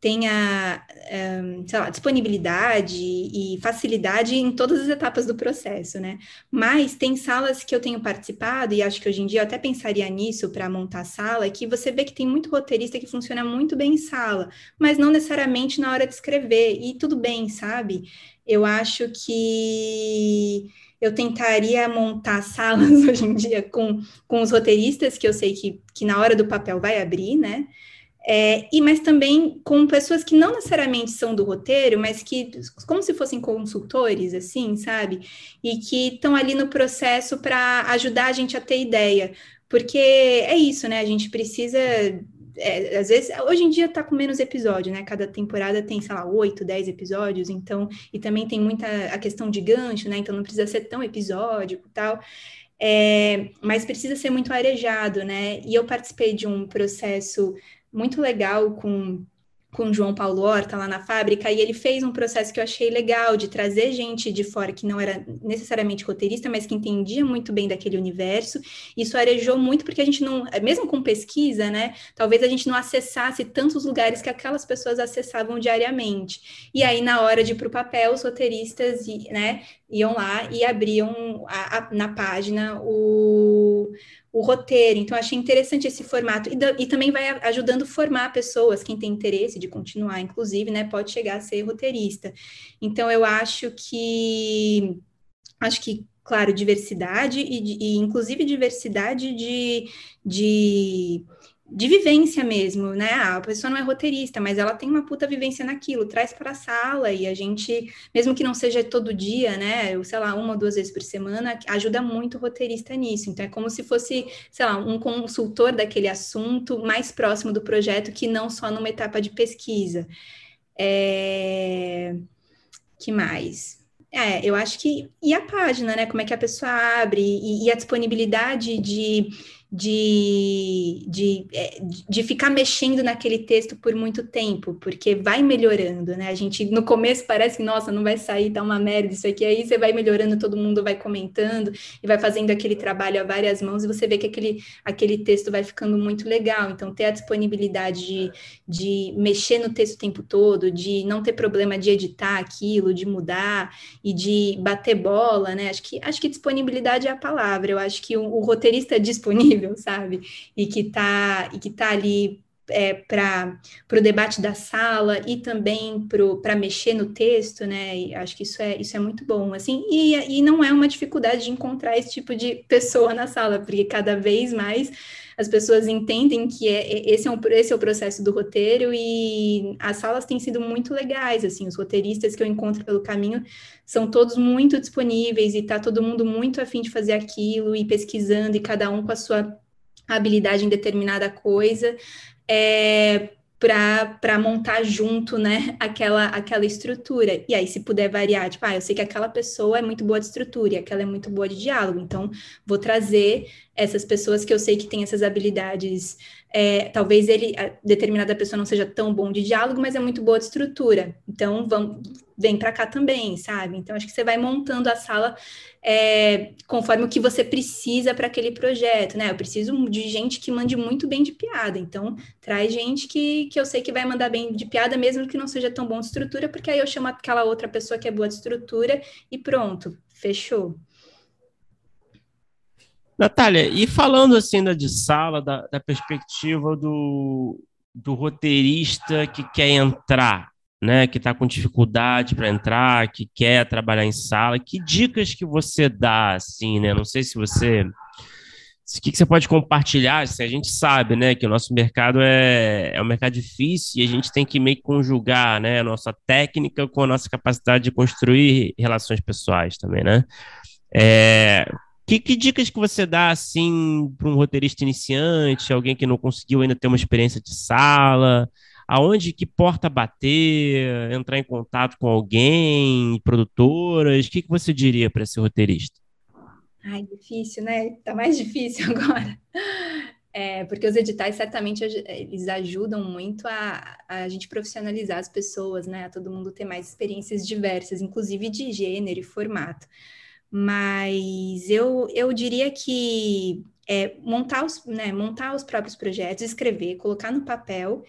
tenha um, lá, disponibilidade e facilidade em todas as etapas do processo, né? Mas tem salas que eu tenho participado, e acho que hoje em dia eu até pensaria nisso para montar sala, que você vê que tem muito roteirista que funciona muito bem em sala, mas não necessariamente na hora de escrever, e tudo bem, sabe? Eu acho que eu tentaria montar salas hoje em dia com, com os roteiristas, que eu sei que, que na hora do papel vai abrir, né? É, e mas também com pessoas que não necessariamente são do roteiro, mas que como se fossem consultores, assim, sabe? E que estão ali no processo para ajudar a gente a ter ideia. Porque é isso, né? A gente precisa. É, às vezes, hoje em dia tá com menos episódio, né? Cada temporada tem, sei lá, oito, dez episódios, então, e também tem muita a questão de gancho, né? Então não precisa ser tão episódico tal. É, mas precisa ser muito arejado, né? E eu participei de um processo muito legal com com João Paulo Horta lá na fábrica, e ele fez um processo que eu achei legal de trazer gente de fora que não era necessariamente roteirista, mas que entendia muito bem daquele universo. Isso arejou muito porque a gente não, mesmo com pesquisa, né, talvez a gente não acessasse tantos lugares que aquelas pessoas acessavam diariamente. E aí na hora de ir para o papel, os roteiristas, né, iam lá e abriam a, a, na página o o roteiro. Então, achei interessante esse formato. E, e, também vai ajudando formar pessoas, quem tem interesse de continuar, inclusive, né, pode chegar a ser roteirista. Então, eu acho que. Acho que claro, diversidade e, e inclusive diversidade de, de de vivência mesmo, né? Ah, a pessoa não é roteirista, mas ela tem uma puta vivência naquilo, traz para a sala e a gente, mesmo que não seja todo dia, né? Sei lá, uma ou duas vezes por semana, ajuda muito o roteirista nisso. Então é como se fosse, sei lá, um consultor daquele assunto mais próximo do projeto que não só numa etapa de pesquisa. É... Que mais? É, eu acho que. E a página, né? Como é que a pessoa abre, e, e a disponibilidade de de, de, é, de ficar mexendo naquele texto por muito tempo, porque vai melhorando, né? A gente no começo parece que, nossa, não vai sair, tá uma merda isso aqui, aí você vai melhorando, todo mundo vai comentando e vai fazendo aquele trabalho a várias mãos e você vê que aquele, aquele texto vai ficando muito legal. Então, ter a disponibilidade de, de mexer no texto o tempo todo, de não ter problema de editar aquilo, de mudar e de bater bola, né? Acho que, acho que disponibilidade é a palavra. Eu acho que o, o roteirista é disponível sabe? E que está e que tá ali é, para o debate da sala e também para mexer no texto, né? E acho que isso é, isso é muito bom, assim, e, e não é uma dificuldade de encontrar esse tipo de pessoa na sala, porque cada vez mais as pessoas entendem que é, é esse, é um, esse é o processo do roteiro e as salas têm sido muito legais, assim, os roteiristas que eu encontro pelo caminho são todos muito disponíveis e tá todo mundo muito afim de fazer aquilo e pesquisando e cada um com a sua habilidade em determinada coisa. É, para montar junto, né, aquela, aquela estrutura. E aí, se puder variar, tipo, ah, eu sei que aquela pessoa é muito boa de estrutura e aquela é muito boa de diálogo, então vou trazer essas pessoas que eu sei que têm essas habilidades. É, talvez ele, determinada pessoa não seja tão bom de diálogo, mas é muito boa de estrutura. Então, vamos, vem para cá também, sabe? Então, acho que você vai montando a sala é, conforme o que você precisa para aquele projeto, né? Eu preciso de gente que mande muito bem de piada, então traz gente que, que eu sei que vai mandar bem de piada, mesmo que não seja tão bom de estrutura, porque aí eu chamo aquela outra pessoa que é boa de estrutura e pronto, fechou. Natália, e falando assim da de sala, da, da perspectiva do, do roteirista que quer entrar, né, que está com dificuldade para entrar, que quer trabalhar em sala, que dicas que você dá, assim, né? Não sei se você, o que, que você pode compartilhar? Assim, a gente sabe, né, que o nosso mercado é, é um mercado difícil e a gente tem que meio que conjugar, né, a nossa técnica com a nossa capacidade de construir relações pessoais também, né? É, que, que, dicas que você dá assim para um roteirista iniciante, alguém que não conseguiu ainda ter uma experiência de sala? Aonde que porta bater, entrar em contato com alguém, produtoras? O que, que você diria para esse roteirista? Ai, difícil, né? Tá mais difícil agora. É, porque os editais certamente eles ajudam muito a, a gente profissionalizar as pessoas, né? A todo mundo ter mais experiências diversas, inclusive de gênero e formato. Mas eu, eu diria que é, montar, os, né, montar os próprios projetos, escrever, colocar no papel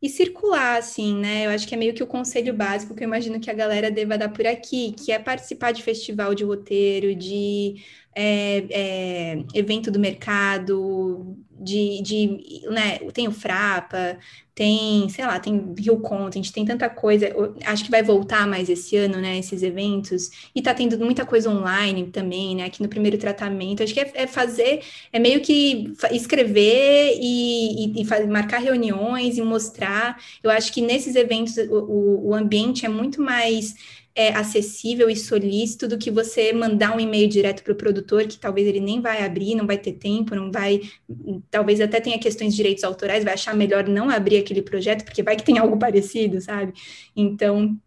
e circular, assim, né? Eu acho que é meio que o conselho básico que eu imagino que a galera deva dar por aqui, que é participar de festival de roteiro, de é, é, evento do mercado, de, de né, tem o Frapa, tem, sei lá, tem Rio Content, tem tanta coisa. Acho que vai voltar mais esse ano, né, esses eventos. E tá tendo muita coisa online também, né, aqui no primeiro tratamento. Acho que é, é fazer, é meio que escrever e, e, e marcar reuniões e mostrar. Eu acho que nesses eventos o, o ambiente é muito mais é, acessível e solícito do que você mandar um e-mail direto para o produtor, que talvez ele nem vai abrir, não vai ter tempo, não vai, talvez até tenha questões de direitos autorais, vai achar melhor não abrir aquele projeto, porque vai que tem algo parecido, sabe? Então,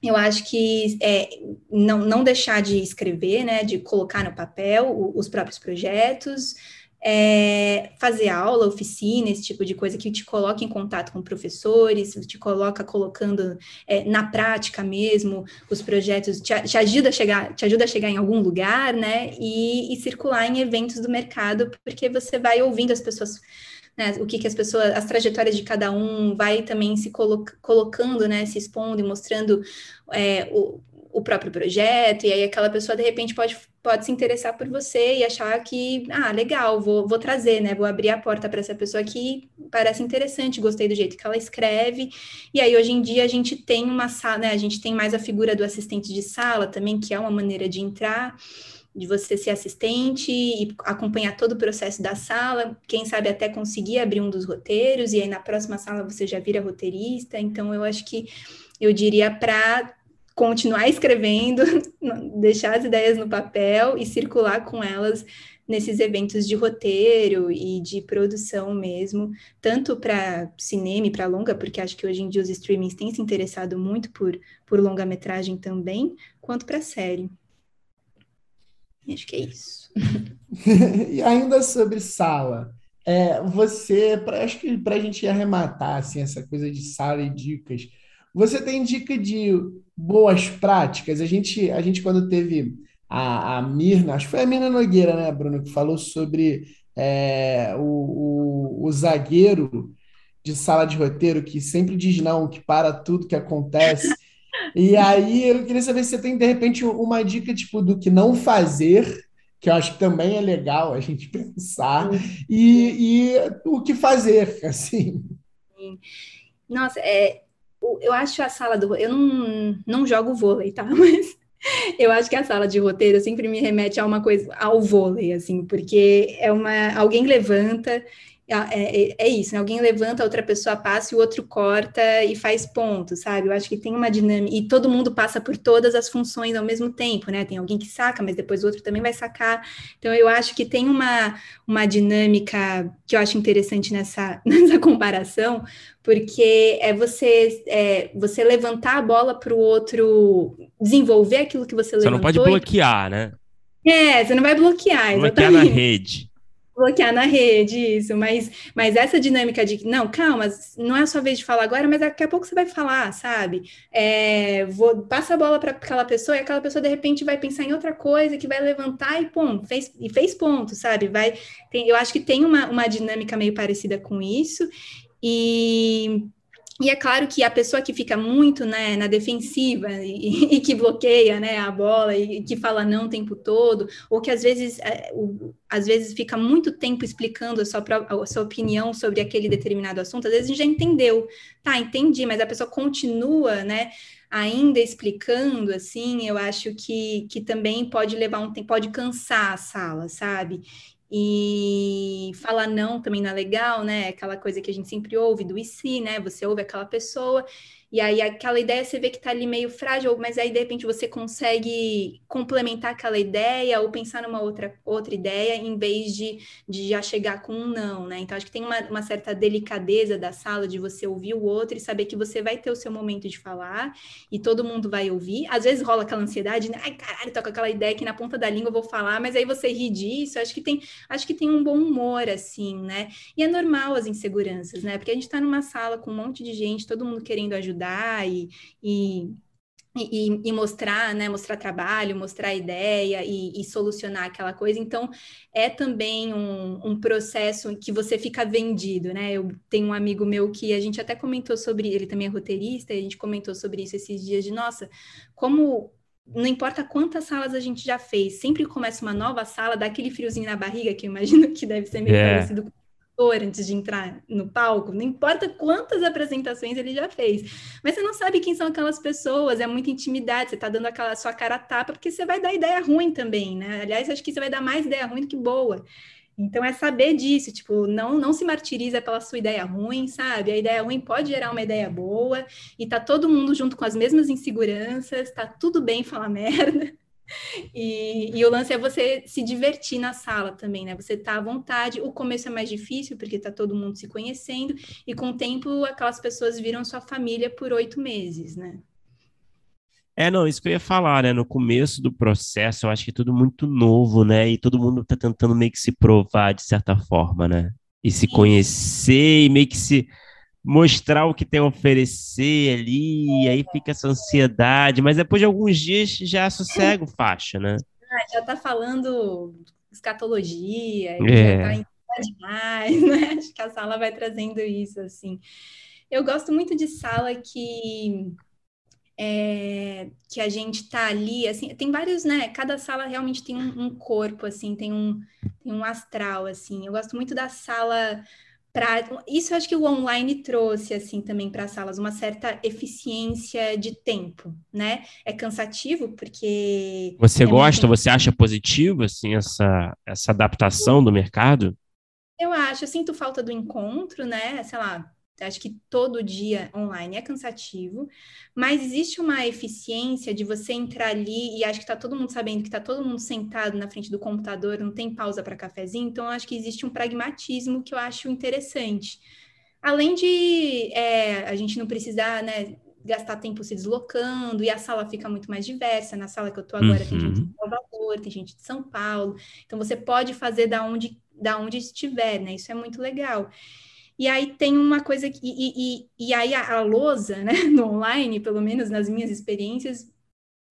eu acho que é, não, não deixar de escrever, né, de colocar no papel os próprios projetos, é, fazer aula, oficina, esse tipo de coisa que te coloca em contato com professores, te coloca colocando é, na prática mesmo os projetos, te, te, ajuda a chegar, te ajuda a chegar em algum lugar, né? E, e circular em eventos do mercado, porque você vai ouvindo as pessoas né, o que, que as pessoas, as trajetórias de cada um, vai também se colo colocando, né, se expondo e mostrando é, o, o próprio projeto, e aí aquela pessoa de repente pode, pode se interessar por você e achar que, ah, legal, vou, vou trazer, né? Vou abrir a porta para essa pessoa que parece interessante, gostei do jeito que ela escreve. E aí, hoje em dia, a gente tem uma sala, né? A gente tem mais a figura do assistente de sala também, que é uma maneira de entrar de você ser assistente e acompanhar todo o processo da sala, quem sabe até conseguir abrir um dos roteiros, e aí na próxima sala você já vira roteirista. Então, eu acho que eu diria para continuar escrevendo, deixar as ideias no papel e circular com elas nesses eventos de roteiro e de produção mesmo, tanto para cinema e para longa, porque acho que hoje em dia os streamings têm se interessado muito por, por longa-metragem também, quanto para série. Acho que é isso. e ainda sobre sala, é, você, pra, acho que para a gente arrematar assim, essa coisa de sala e dicas, você tem dica de boas práticas? A gente, a gente quando teve a, a Mirna, acho que foi a Mirna Nogueira, né, Bruno, que falou sobre é, o, o, o zagueiro de sala de roteiro que sempre diz não, que para tudo que acontece. E aí eu queria saber se você tem, de repente, uma dica tipo do que não fazer, que eu acho que também é legal a gente pensar, e, e o que fazer, assim. Nossa, é, eu acho a sala do. Eu não, não jogo vôlei, tá? Mas eu acho que a sala de roteiro sempre me remete a uma coisa, ao vôlei, assim, porque é uma. Alguém levanta é, é, é, isso, né? Alguém levanta, outra pessoa passa e o outro corta e faz ponto, sabe? Eu acho que tem uma dinâmica, e todo mundo passa por todas as funções ao mesmo tempo, né? Tem alguém que saca, mas depois o outro também vai sacar. Então, eu acho que tem uma, uma dinâmica que eu acho interessante nessa, nessa comparação, porque é você, é, você levantar a bola para o outro desenvolver aquilo que você, você levantou. Você não pode bloquear, né? É, você não vai bloquear, exatamente. Bloquear na rede bloquear na rede, isso, mas, mas essa dinâmica de não, calma, não é a sua vez de falar agora, mas daqui a pouco você vai falar, sabe? É, vou, passa a bola para aquela pessoa e aquela pessoa de repente vai pensar em outra coisa que vai levantar e pum, fez, e fez ponto, sabe? Vai, tem, eu acho que tem uma, uma dinâmica meio parecida com isso, e e é claro que a pessoa que fica muito né, na defensiva e, e, que bloqueia né, a bola e que fala não o tempo todo, ou que às vezes, é, o, às vezes fica muito tempo explicando a sua, a sua opinião sobre aquele determinado assunto, às vezes já entendeu, tá, entendi, mas a pessoa continua, né, ainda explicando, assim, eu acho que, que também pode levar um tempo, pode cansar a sala, sabe? E falar não também não é legal, né? Aquela coisa que a gente sempre ouve do e se, né? Você ouve aquela pessoa e aí aquela ideia você vê que está ali meio frágil, mas aí de repente você consegue complementar aquela ideia ou pensar numa outra, outra ideia em vez de, de já chegar com um não, né? Então acho que tem uma, uma certa delicadeza da sala de você ouvir o outro e saber que você vai ter o seu momento de falar e todo mundo vai ouvir. Às vezes rola aquela ansiedade, né? Ai, caralho, tô com aquela ideia que na ponta da língua eu vou falar, mas aí você ri disso. Acho que tem, acho que tem um bom humor, assim, né? E é normal as inseguranças, né? Porque a gente está numa sala com um monte de gente, todo mundo querendo ajudar e, e e, e, mostrar, né, mostrar trabalho, mostrar ideia e, e, solucionar aquela coisa. Então, é também um, um, processo que você fica vendido, né? Eu tenho um amigo meu que a gente até comentou sobre, ele também é roteirista, e a gente comentou sobre isso esses dias de, nossa, como não importa quantas salas a gente já fez, sempre começa uma nova sala, dá aquele friozinho na barriga, que eu imagino que deve ser meio é. parecido com ator antes de entrar no palco, não importa quantas apresentações ele já fez, mas você não sabe quem são aquelas pessoas, é muita intimidade, você está dando aquela sua cara tapa, porque você vai dar ideia ruim também, né? Aliás, acho que você vai dar mais ideia ruim do que boa. Então é saber disso, tipo, não não se martiriza pela sua ideia ruim, sabe? A ideia ruim pode gerar uma ideia boa e tá todo mundo junto com as mesmas inseguranças, tá tudo bem falar merda. E, e, o lance é você se divertir na sala também, né? Você tá à vontade. O começo é mais difícil, porque tá todo mundo se conhecendo, e com o tempo aquelas pessoas viram sua família por oito meses, né? É, não, isso que eu ia falar, né? No começo do processo, eu acho que é tudo muito novo, né? E todo mundo tá tentando meio que se provar de certa forma, né? E se conhecer e meio que se mostrar o que tem a oferecer ali, e aí fica essa ansiedade, mas depois de alguns dias já sossega o faixa, né? Ah, já tá falando escatologia, é. já tá demais, né? Acho que a sala vai trazendo isso, assim. Eu gosto muito de sala que é, que a gente tá ali, assim, tem vários, né? Cada sala realmente tem um, um corpo, assim, tem um, tem um astral, assim. Eu gosto muito da sala Pra, isso acho que o online trouxe assim também para as salas uma certa eficiência de tempo, né? É cansativo porque você é gosta, muito... você acha positivo assim essa essa adaptação do mercado? Eu acho, eu sinto falta do encontro, né? Sei lá, Acho que todo dia online é cansativo, mas existe uma eficiência de você entrar ali e acho que está todo mundo sabendo que está todo mundo sentado na frente do computador, não tem pausa para cafezinho, então acho que existe um pragmatismo que eu acho interessante. Além de é, a gente não precisar, né, gastar tempo se deslocando e a sala fica muito mais diversa. Na sala que eu estou agora uhum. tem gente de Salvador, tem gente de São Paulo, então você pode fazer da onde, da onde estiver, né? Isso é muito legal. E aí tem uma coisa que. E, e, e aí a, a lousa, né, no online, pelo menos nas minhas experiências,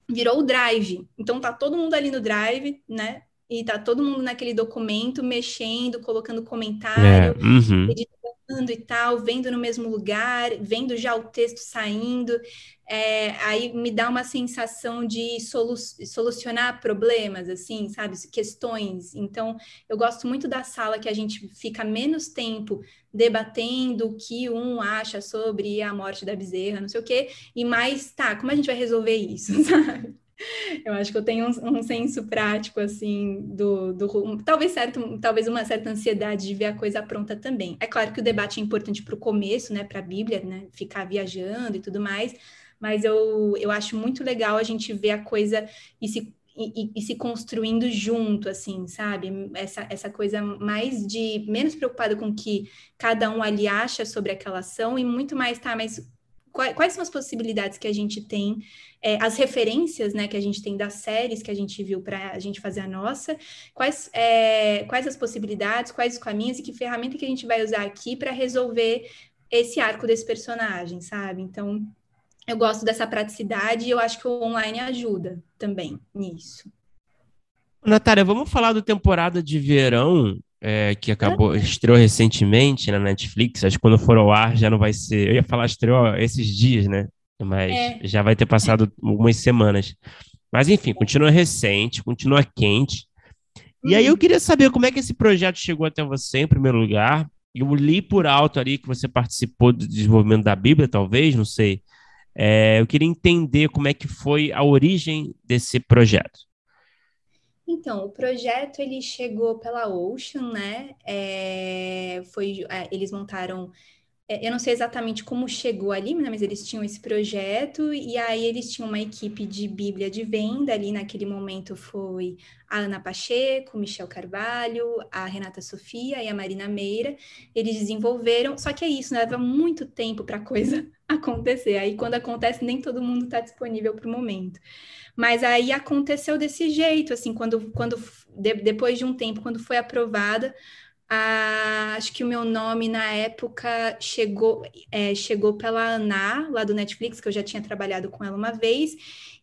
virou o drive. Então tá todo mundo ali no drive, né? E tá todo mundo naquele documento, mexendo, colocando comentário, é, uhum. editando e tal, vendo no mesmo lugar, vendo já o texto saindo é, aí me dá uma sensação de solu solucionar problemas, assim, sabe? Questões. Então, eu gosto muito da sala que a gente fica menos tempo debatendo o que um acha sobre a morte da bezerra, não sei o quê, e mais, tá, como a gente vai resolver isso, sabe? Eu acho que eu tenho um, um senso prático, assim, do, do talvez certo, talvez uma certa ansiedade de ver a coisa pronta também. É claro que o debate é importante para o começo, né, para a Bíblia, né, ficar viajando e tudo mais, mas eu, eu acho muito legal a gente ver a coisa e se, e, e, se construindo junto, assim, sabe? Essa, essa coisa mais de menos preocupada com o que cada um ali acha sobre aquela ação e muito mais, tá, mas quais, quais são as possibilidades que a gente tem, é, as referências, né, que a gente tem das séries que a gente viu para a gente fazer a nossa, quais, é, quais as possibilidades, quais os caminhos e que ferramenta que a gente vai usar aqui para resolver esse arco desse personagem, sabe? Então, eu gosto dessa praticidade e eu acho que o online ajuda também nisso. Natália, vamos falar do temporada de verão é, que acabou, estreou recentemente na Netflix. Acho que quando for ao ar já não vai ser. Eu ia falar estreou esses dias, né? Mas é. já vai ter passado algumas semanas. Mas enfim, continua recente, continua quente. E aí eu uhum. queria saber como é que esse projeto chegou até você, em primeiro lugar. Eu li por alto ali que você participou do desenvolvimento da Bíblia, talvez, não sei. É, eu queria entender como é que foi a origem desse projeto. Então, o projeto ele chegou pela Ocean, né? É, foi, é, eles montaram eu não sei exatamente como chegou ali, né, mas eles tinham esse projeto e aí eles tinham uma equipe de Bíblia de venda ali naquele momento foi a Ana Pacheco, Michel Carvalho, a Renata Sofia e a Marina Meira. Eles desenvolveram, só que é isso, né, leva muito tempo para a coisa acontecer. Aí quando acontece nem todo mundo está disponível para o momento. Mas aí aconteceu desse jeito, assim, quando, quando de, depois de um tempo, quando foi aprovada a, acho que o meu nome na época chegou, é, chegou pela Ana, lá do Netflix, que eu já tinha trabalhado com ela uma vez.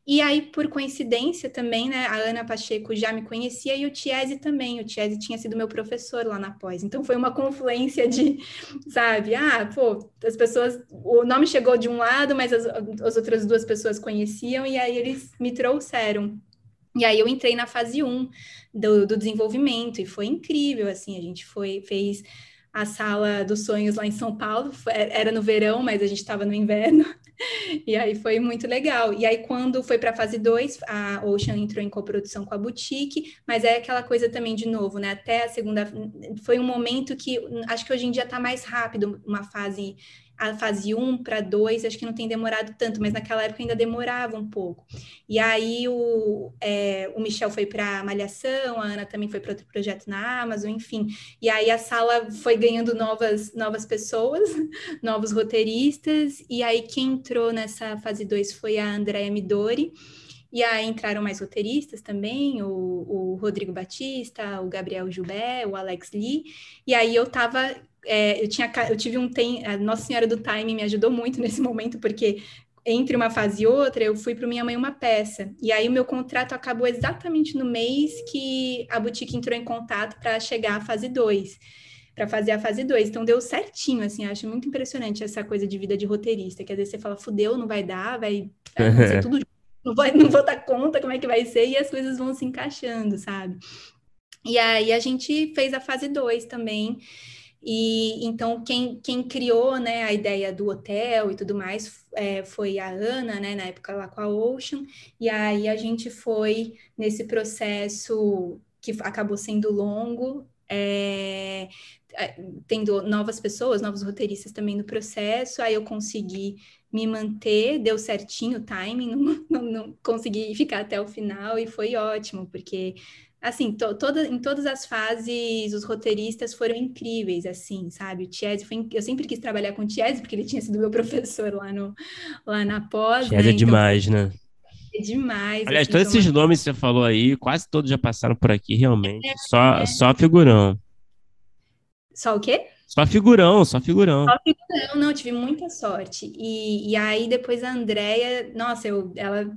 E aí, por coincidência também, né, a Ana Pacheco já me conhecia e o Tiese também. O Tiese tinha sido meu professor lá na pós. Então foi uma confluência de, sabe, ah, pô, as pessoas, o nome chegou de um lado, mas as, as outras duas pessoas conheciam e aí eles me trouxeram. E aí eu entrei na fase 1 do, do desenvolvimento e foi incrível, assim, a gente foi, fez a sala dos sonhos lá em São Paulo, era no verão, mas a gente estava no inverno, e aí foi muito legal. E aí, quando foi para a fase 2, a Ocean entrou em coprodução com a Boutique, mas é aquela coisa também, de novo, né? Até a segunda. Foi um momento que acho que hoje em dia está mais rápido, uma fase a fase 1 para 2, acho que não tem demorado tanto, mas naquela época ainda demorava um pouco. E aí o, é, o Michel foi para Malhação, a Ana também foi para outro projeto na Amazon, enfim. E aí a sala foi ganhando novas, novas pessoas, novos roteiristas, e aí quem entrou nessa fase 2 foi a Andrea Midori. E aí entraram mais roteiristas também, o, o Rodrigo Batista, o Gabriel Jubé, o Alex Lee. E aí eu estava é, eu, tinha, eu tive um tem, a Nossa Senhora do Time me ajudou muito nesse momento, porque entre uma fase e outra, eu fui para Minha Mãe Uma Peça. E aí o meu contrato acabou exatamente no mês que a boutique entrou em contato para chegar à fase 2, para fazer a fase 2. Então deu certinho, assim, acho muito impressionante essa coisa de vida de roteirista, que às vezes você fala, fudeu, não vai dar, vai, vai tudo não, vai, não vou dar conta como é que vai ser, e as coisas vão se encaixando, sabe? E aí a gente fez a fase 2 também. E então quem, quem criou né, a ideia do hotel e tudo mais é, foi a Ana, né, na época lá com a Ocean, e aí a gente foi nesse processo que acabou sendo longo, é, é tendo novas pessoas, novos roteiristas também no processo, aí eu consegui me manter, deu certinho o timing, não, não, não consegui ficar até o final e foi ótimo, porque assim, to, toda, em todas as fases, os roteiristas foram incríveis, assim, sabe? O Tiese foi, eu sempre quis trabalhar com o Tiese, porque ele tinha sido meu professor lá, no, lá na pós, Tiese né? é então, demais, né? É demais. Aliás, assim, todos esses uma... nomes que você falou aí, quase todos já passaram por aqui, realmente. É, só, é... só figurão. Só o quê? Só figurão, só figurão. Só figurão, não, tive muita sorte. E, e aí, depois a Andrea, nossa, eu, ela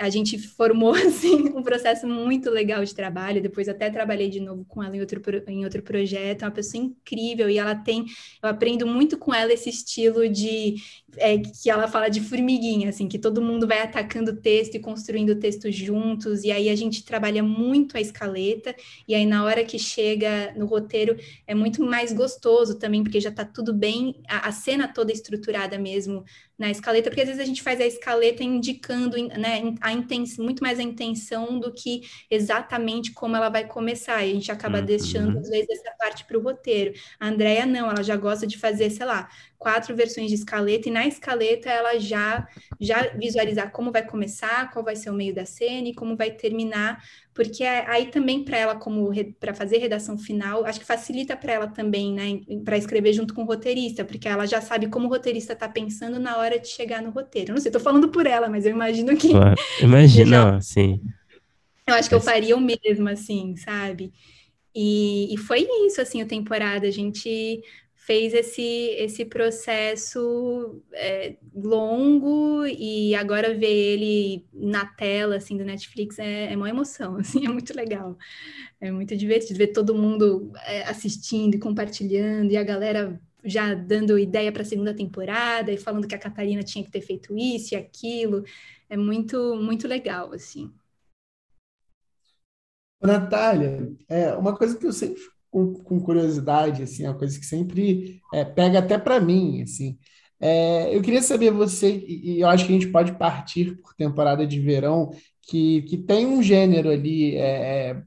a gente formou assim um processo muito legal de trabalho. Depois até trabalhei de novo com ela em outro, em outro projeto. É uma pessoa incrível e ela tem, eu aprendo muito com ela esse estilo de é, que ela fala de formiguinha, assim, que todo mundo vai atacando o texto e construindo o texto juntos. E aí a gente trabalha muito a escaleta. E aí na hora que chega no roteiro é muito mais gostoso também, porque já está tudo bem, a, a cena toda estruturada mesmo na escaleta, porque às vezes a gente faz a escaleta indicando né, a intenção, muito mais a intenção do que exatamente como ela vai começar. E a gente acaba uhum. deixando, às vezes, essa parte para o roteiro. A Andrea não, ela já gosta de fazer, sei lá, quatro versões de escaleta, e na escaleta ela já, já visualizar como vai começar, qual vai ser o meio da cena e como vai terminar, porque é, aí também para ela, como para fazer redação final, acho que facilita para ela também, né, para escrever junto com o roteirista, porque ela já sabe como o roteirista está pensando na hora de chegar no roteiro. Não sei, estou falando por ela, mas eu imagino que. Imagina, sim. Eu acho que eu faria o mesmo, assim, sabe? E, e foi isso, assim, a temporada. A gente fez esse, esse processo é, longo e agora ver ele na tela, assim, do Netflix é, é uma emoção, assim, é muito legal. É muito divertido ver todo mundo é, assistindo e compartilhando e a galera já dando ideia para a segunda temporada e falando que a Catarina tinha que ter feito isso e aquilo. É muito, muito legal, assim. Natália, é, uma coisa que eu sempre com, com curiosidade, assim, é uma coisa que sempre é, pega até para mim, assim. É, eu queria saber você, e eu acho que a gente pode partir por temporada de verão, que, que tem um gênero ali, é, é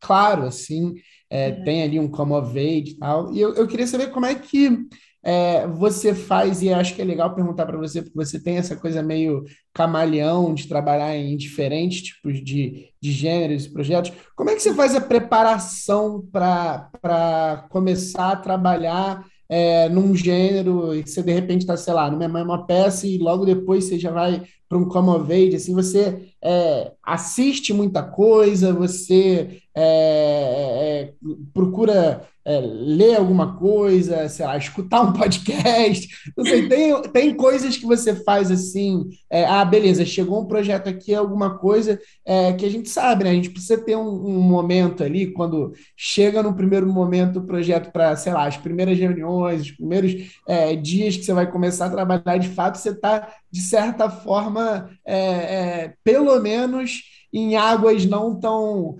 claro, assim, é, uhum. tem ali um come of age e tal, e eu, eu queria saber como é que é, você faz, e acho que é legal perguntar para você, porque você tem essa coisa meio camaleão de trabalhar em diferentes tipos de, de gêneros e projetos. Como é que você faz a preparação para começar a trabalhar é, num gênero e você de repente está, sei lá, numa uma peça e logo depois você já vai para um come assim, você é, assiste muita coisa, você é, é, procura é, ler alguma coisa, sei lá, escutar um podcast. Não sei, tem, tem coisas que você faz assim. É, ah, beleza, chegou um projeto aqui, alguma coisa é, que a gente sabe, né? A gente precisa ter um, um momento ali, quando chega no primeiro momento o projeto para, sei lá, as primeiras reuniões, os primeiros é, dias que você vai começar a trabalhar, de fato, você está, de certa forma, é, pelo menos em águas não tão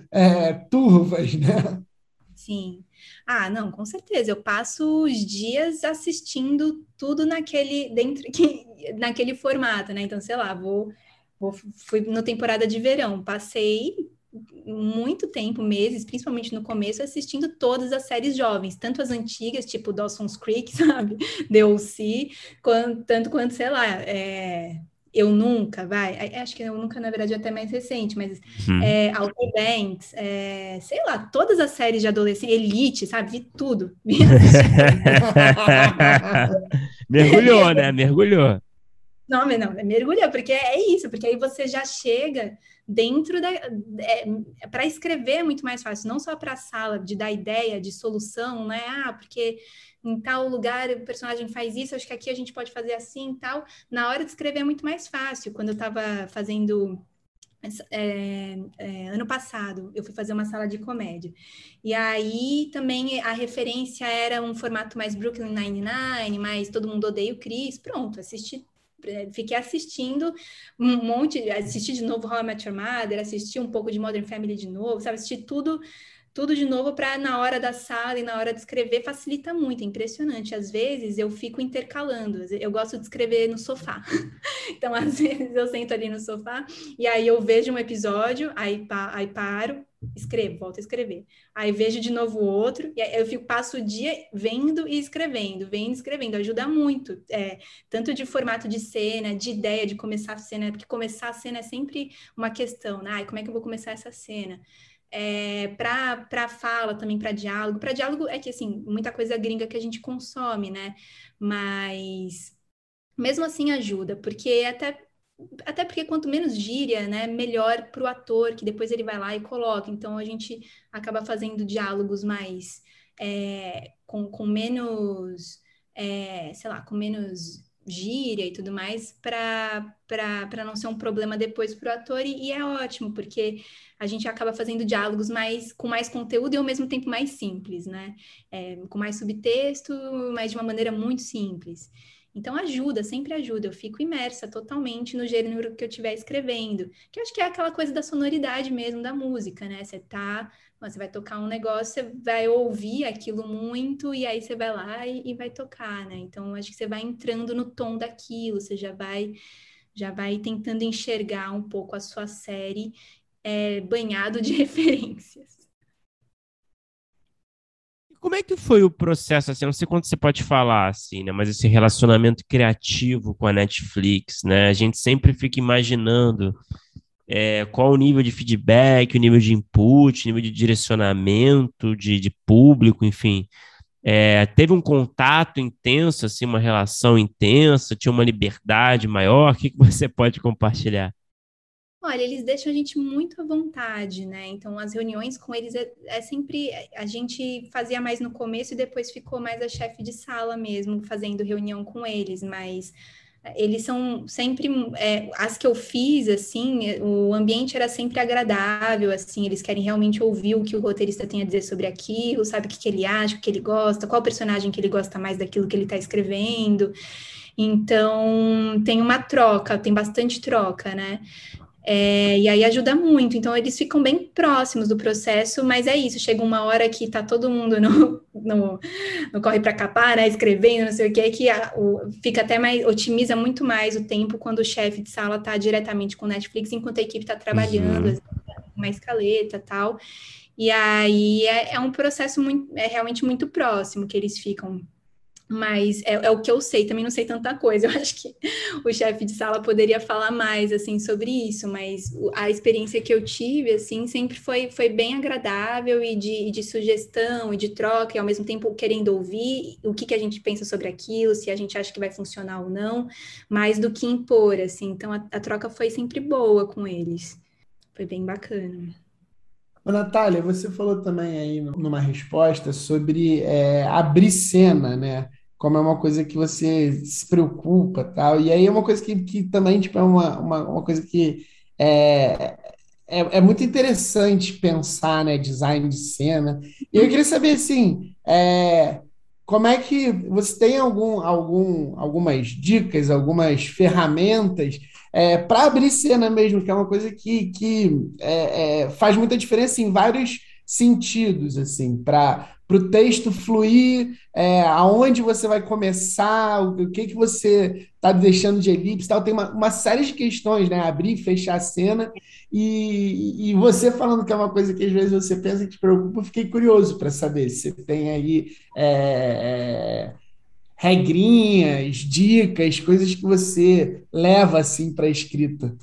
turvas, né? Sim. Ah, não, com certeza. Eu passo os dias assistindo tudo naquele dentro que, naquele formato, né? Então, sei lá, vou, vou fui na temporada de verão, passei muito tempo, meses, principalmente no começo, assistindo todas as séries jovens, tanto as antigas, tipo Dawson's Creek, sabe? The O.C., quanto, tanto quanto, sei lá, é, eu Nunca, vai. Acho que Eu Nunca, na verdade, é até mais recente, mas uhum. é, Outer Banks, é, sei lá, todas as séries de adolescente, Elite, sabe? Vi tudo. Mergulhou, né? Mergulhou. Não, não, é mergulhou, porque é isso, porque aí você já chega dentro da. É, para escrever é muito mais fácil, não só para a sala, de dar ideia, de solução, né? Ah, porque em tal lugar o personagem faz isso, acho que aqui a gente pode fazer assim e tal. Na hora de escrever é muito mais fácil. Quando eu estava fazendo. É, é, ano passado eu fui fazer uma sala de comédia e aí também a referência era um formato mais Brooklyn Nine-Nine, mais todo mundo odeia o Chris, pronto, assisti fiquei assistindo um monte, assisti de novo How I Met Your Mother, assisti um pouco de Modern Family de novo, sabe, assisti tudo tudo de novo para na hora da sala e na hora de escrever facilita muito, é impressionante. Às vezes eu fico intercalando, eu gosto de escrever no sofá. então, às vezes eu sento ali no sofá e aí eu vejo um episódio, aí, aí paro, escrevo, volto a escrever. Aí vejo de novo outro, e eu fico, passo o dia vendo e escrevendo, vendo e escrevendo, ajuda muito, é, tanto de formato de cena, de ideia de começar a cena, porque começar a cena é sempre uma questão, né? Ai, como é que eu vou começar essa cena? É, para fala também, para diálogo. Para diálogo é que, assim, muita coisa gringa que a gente consome, né? Mas mesmo assim ajuda, porque até, até porque quanto menos gíria, né, melhor para o ator, que depois ele vai lá e coloca. Então a gente acaba fazendo diálogos mais é, com, com menos, é, sei lá, com menos gíria e tudo mais, para não ser um problema depois para o ator, e, e, é ótimo, porque a gente acaba fazendo diálogos mais com mais conteúdo e ao mesmo tempo mais simples, né? É, com mais subtexto, mas de uma maneira muito simples. Então ajuda, sempre ajuda. Eu fico imersa totalmente no gênero que eu estiver escrevendo. Que eu acho que é aquela coisa da sonoridade mesmo da música, né? Você tá você vai tocar um negócio, você vai ouvir aquilo muito e aí você vai lá e, e vai tocar, né? Então acho que você vai entrando no tom daquilo, você já vai já vai tentando enxergar um pouco a sua série é, banhado de referências. Como é que foi o processo, assim, não sei quanto você pode falar, assim, né, mas esse relacionamento criativo com a Netflix, né, a gente sempre fica imaginando é, qual o nível de feedback, o nível de input, o nível de direcionamento, de, de público, enfim. É, teve um contato intenso, assim, uma relação intensa, tinha uma liberdade maior? O que, que você pode compartilhar? Olha, eles deixam a gente muito à vontade, né? Então, as reuniões com eles é, é, sempre. A gente fazia mais no começo e depois ficou mais a chefe de sala mesmo, fazendo reunião com eles, mas eles são sempre é, as que eu fiz assim o ambiente era sempre agradável assim eles querem realmente ouvir o que o roteirista tem a dizer sobre aquilo sabe o que, que ele acha o que ele gosta qual personagem que ele gosta mais daquilo que ele está escrevendo. Então tem uma troca tem bastante troca né é, e aí ajuda muito. Então, eles ficam bem próximos do processo, mas é isso. Chega uma hora que tá todo mundo no, no, no corre para capar, né? Escrevendo, não sei o que, que a, o, fica até mais, otimiza muito mais o tempo quando o chefe de sala tá diretamente com o Netflix, enquanto a equipe está trabalhando, uhum. uma escaleta tal. E aí é, é um processo muito, é realmente muito próximo que eles ficam mas é, é, o que eu sei, também não sei tanta coisa. Eu acho que o chefe de sala poderia falar mais assim sobre isso, mas a experiência que eu tive assim sempre foi, foi bem agradável e de, de sugestão e de troca, e ao mesmo tempo querendo ouvir o que, que a gente pensa sobre aquilo, se a gente acha que vai funcionar ou não, mais do que impor, assim. Então a, a troca foi sempre boa com eles. Foi bem bacana. Ô, Natália, você falou também aí numa resposta sobre é, abrir cena, né? Como é uma coisa que você se preocupa tal. E aí é uma coisa que, que também tipo, é uma, uma, uma coisa que é, é, é, muito interessante pensar, né? Design de cena. E eu queria saber, assim, é, como é que você tem algum, algum, algumas dicas, algumas ferramentas é, para abrir cena mesmo, que é uma coisa que, que é, é, faz muita diferença em vários sentidos, assim, para para o texto fluir, é, aonde você vai começar, o, o que, que você está deixando de elipse tal. Tem uma, uma série de questões, né? Abrir e fechar a cena. E, e você falando que é uma coisa que às vezes você pensa que te preocupa, fiquei curioso para saber se tem aí. É, é, regrinhas, dicas, coisas que você leva assim para a escrita?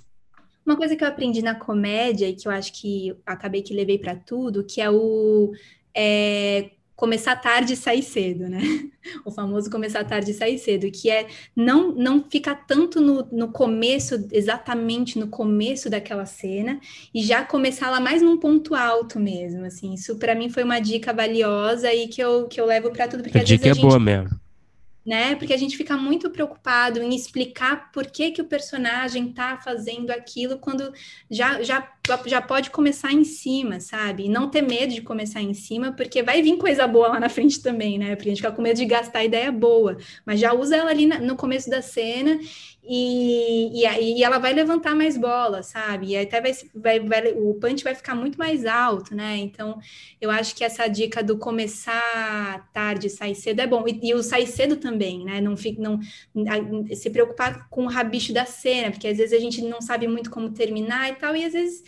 Uma coisa que eu aprendi na comédia e que eu acho que acabei que levei para tudo, que é o é, começar tarde e sair cedo, né? O famoso começar tarde e sair cedo, que é não não ficar tanto no, no começo, exatamente no começo daquela cena, e já começar lá mais num ponto alto mesmo, assim. Isso para mim foi uma dica valiosa e que eu, que eu levo para tudo. Porque a dica é gente... boa mesmo né? Porque a gente fica muito preocupado em explicar por que, que o personagem está fazendo aquilo quando já, já, já pode começar em cima, sabe? E não ter medo de começar em cima, porque vai vir coisa boa lá na frente também, né? Porque a gente fica com medo de gastar ideia boa, mas já usa ela ali no começo da cena e, e aí ela vai levantar mais bola, sabe? E até vai, vai, vai, o punch vai ficar muito mais alto, né? Então, eu acho que essa dica do começar tarde, sair cedo é bom. E, e o sair cedo também, né? Não, fica, não se preocupar com o rabicho da cena, porque às vezes a gente não sabe muito como terminar e tal, e às vezes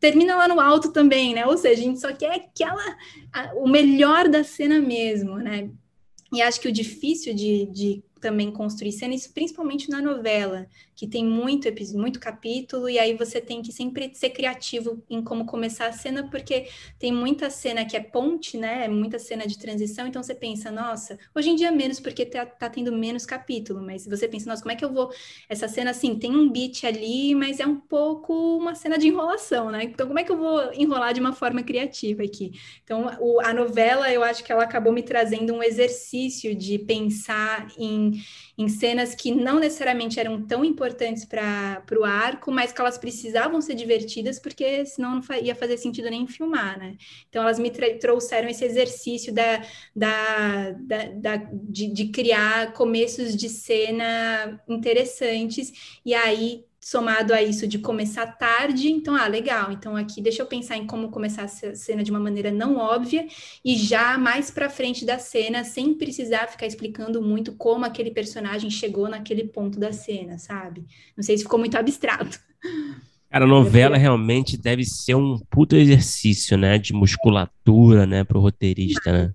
termina lá no alto também, né? Ou seja, a gente só quer aquela a, o melhor da cena mesmo, né? E acho que o difícil de, de também construir cenas, principalmente na novela, que tem muito, muito capítulo, e aí você tem que sempre ser criativo em como começar a cena, porque tem muita cena que é ponte, né? Muita cena de transição, então você pensa, nossa, hoje em dia menos, porque tá, tá tendo menos capítulo, mas você pensa, nossa, como é que eu vou. Essa cena assim, tem um beat ali, mas é um pouco uma cena de enrolação, né? Então, como é que eu vou enrolar de uma forma criativa aqui? Então, o, a novela, eu acho que ela acabou me trazendo um exercício de pensar em em, cenas que não necessariamente eram tão importantes para o arco, mas que elas precisavam ser divertidas, porque senão não ia fazer sentido nem filmar, né? Então elas me trouxeram esse exercício da, da, da, da de, de criar começos de cena interessantes, e aí somado a isso de começar tarde, então, ah, legal, então aqui deixa eu pensar em como começar a cena de uma maneira não óbvia e já mais para frente da cena, sem precisar ficar explicando muito como aquele personagem chegou naquele ponto da cena, sabe? Não sei se ficou muito abstrato. Cara, novela realmente deve ser um puto exercício, né, de musculatura, né, pro roteirista, né?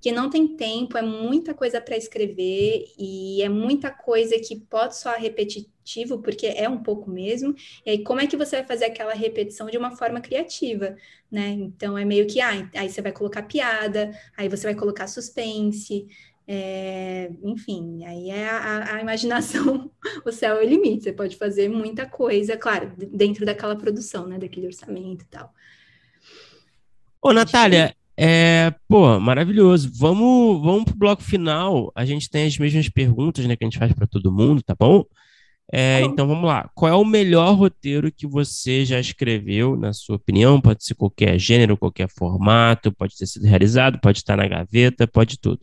Que não tem tempo, é muita coisa para escrever e é muita coisa que pode soar repetitivo, porque é um pouco mesmo. E aí, como é que você vai fazer aquela repetição de uma forma criativa, né? Então, é meio que, ah, aí você vai colocar piada, aí você vai colocar suspense, é, enfim, aí é a, a, imaginação, o céu é o limite, você pode fazer muita coisa, claro, dentro daquela produção, né, daquele orçamento e tal. Ô, Natália, é, pô, maravilhoso. Vamos, vamos pro bloco final. A gente tem as mesmas perguntas, né, que a gente faz para todo mundo, tá bom? É, então vamos lá. Qual é o melhor roteiro que você já escreveu, na sua opinião? Pode ser qualquer gênero, qualquer formato, pode ter sido realizado, pode estar na gaveta, pode tudo.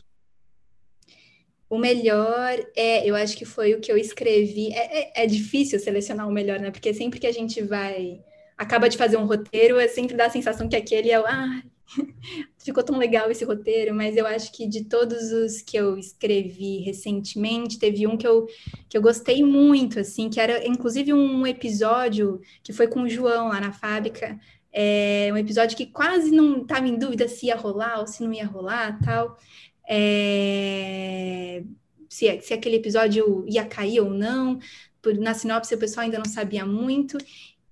O melhor, é, eu acho que foi o que eu escrevi. É, é, é difícil selecionar o melhor, né? Porque sempre que a gente vai acaba de fazer um roteiro, é sempre dá a sensação que aquele é o, ah, ficou tão legal esse roteiro, mas eu acho que de todos os que eu escrevi recentemente, teve um que eu, que eu gostei muito, assim, que era inclusive um episódio que foi com o João lá na fábrica, é um episódio que quase não estava em dúvida se ia rolar ou se não ia rolar, tal. é, se, se aquele episódio ia cair ou não. Na sinopse o pessoal ainda não sabia muito.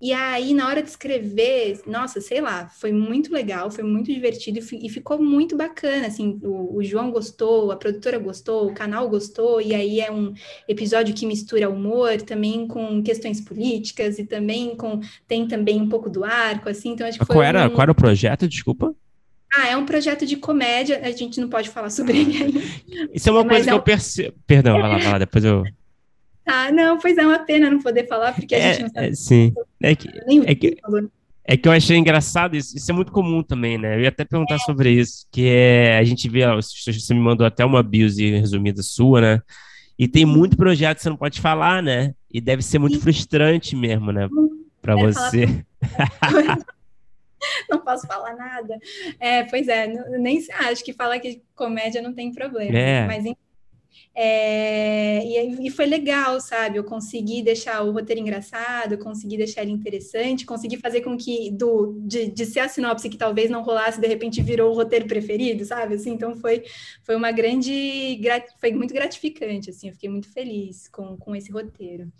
E aí, na hora de escrever, nossa, sei lá, foi muito legal, foi muito divertido e, ficou muito bacana. Assim, o, o, João gostou, a produtora gostou, o canal gostou, e aí é um episódio que mistura humor também com questões políticas e também com. tem também um pouco do arco, assim. Então, acho que foi. Qual era, um... qual era o projeto? Desculpa. Ah, é um projeto de comédia, a gente não pode falar sobre ele ainda. Isso é uma coisa que é um... eu percebo. Perdão, vai lá, vai lá, depois eu. Ah, não, pois é uma pena não poder falar, porque a é, gente não sabe. É, sim. É que, é, que, é que eu achei engraçado isso. Isso é muito comum também, né? Eu ia até perguntar é. sobre isso, que é a gente vê, você me mandou até uma bios resumida sua, né? E tem muito projeto que você não pode falar, né? E deve ser muito frustrante mesmo, né? Para você. não posso falar nada. É, pois é, nem acho que falar que comédia não tem problema. É. Mas é, e, e, foi legal, sabe? Eu consegui deixar o roteiro engraçado, consegui deixar ele interessante, consegui fazer com que do, de, de ser a sinopse que talvez não rolasse, de repente virou o roteiro preferido, sabe? Assim, então foi, foi uma grande. Foi muito gratificante, assim, eu fiquei muito feliz com, com esse roteiro.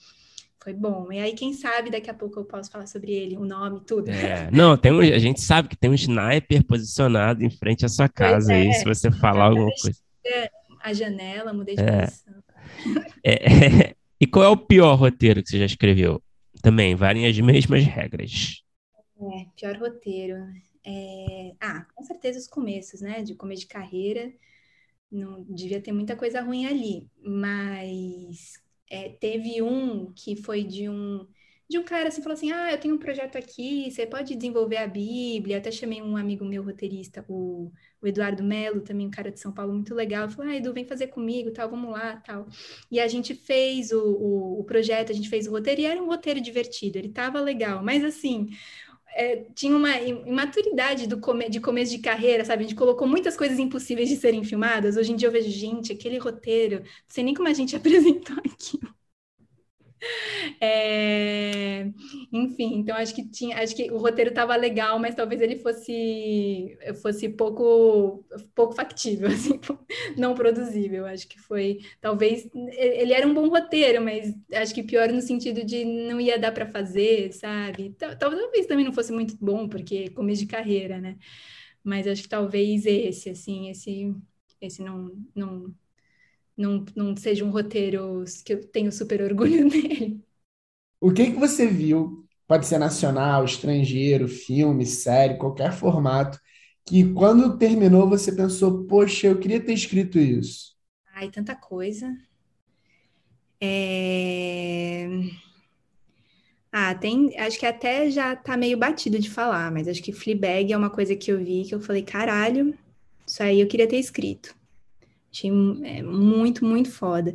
Foi bom. E aí, quem sabe, daqui a pouco eu posso falar sobre ele, o nome, tudo. É, não, tem um, a gente sabe que tem um sniper posicionado em frente à sua casa é, aí, se você falar alguma coisa. É a janela, mudei de é. posição. É, e qual é o pior roteiro que você já escreveu? Também, valem as mesmas regras. É, pior roteiro. É... Ah, com certeza os começos, né? De começo de carreira. Não devia ter muita coisa ruim ali. Mas é, teve um que foi de um de um cara assim, falou assim: Ah, eu tenho um projeto aqui, você pode desenvolver a Bíblia. Até chamei um amigo meu roteirista, o, o Eduardo Melo, também um cara de São Paulo muito legal. Falou: Ah, Edu, vem fazer comigo, tal, vamos lá, tal. E a gente fez o, o, o projeto, a gente fez o roteiro, e era um roteiro divertido, ele tava legal, mas assim. É, tinha uma imaturidade do come, de começo de carreira, sabe? A gente colocou muitas coisas impossíveis de serem filmadas. Hoje em dia eu vejo, gente, aquele roteiro, não sei nem como a gente apresentou aquilo. É... Enfim, então acho que tinha, acho que o roteiro estava legal, mas talvez ele fosse fosse pouco pouco factível, assim, não produzível. Acho que foi, talvez ele era um bom roteiro, mas acho que pior no sentido de não ia dar para fazer, sabe? Talvez também não fosse muito bom, porque começo de carreira, né? Mas acho que talvez esse, assim, esse esse não não não, não seja um roteiro que eu tenho super orgulho dele. O que que você viu? Pode ser nacional, estrangeiro, filme, série, qualquer formato, que quando terminou você pensou, poxa, eu queria ter escrito isso. Ai, tanta coisa. É... Ah, tem. Acho que até já tá meio batido de falar, mas acho que Fleabag é uma coisa que eu vi que eu falei, caralho, isso aí eu queria ter escrito. Achei é, muito, muito foda.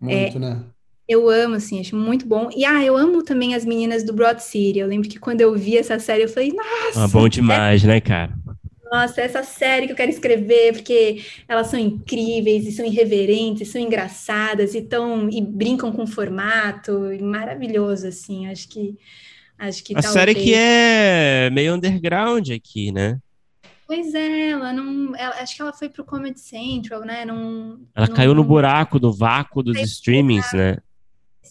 Muito, é, né? Eu amo, assim, acho muito bom. E, ah, eu amo também as meninas do Broad City. Eu lembro que quando eu vi essa série, eu falei, nossa! Ah, bom demais, é... né, cara? Nossa, essa série que eu quero escrever, porque elas são incríveis, e são irreverentes, e são engraçadas, e, tão, e brincam com formato, e maravilhoso, assim, acho que... Acho que a talvez... série que é meio underground aqui, né? Pois é, ela não. Ela, acho que ela foi pro Comedy Central, né? Não, ela não, caiu no buraco do vácuo dos streamings, né?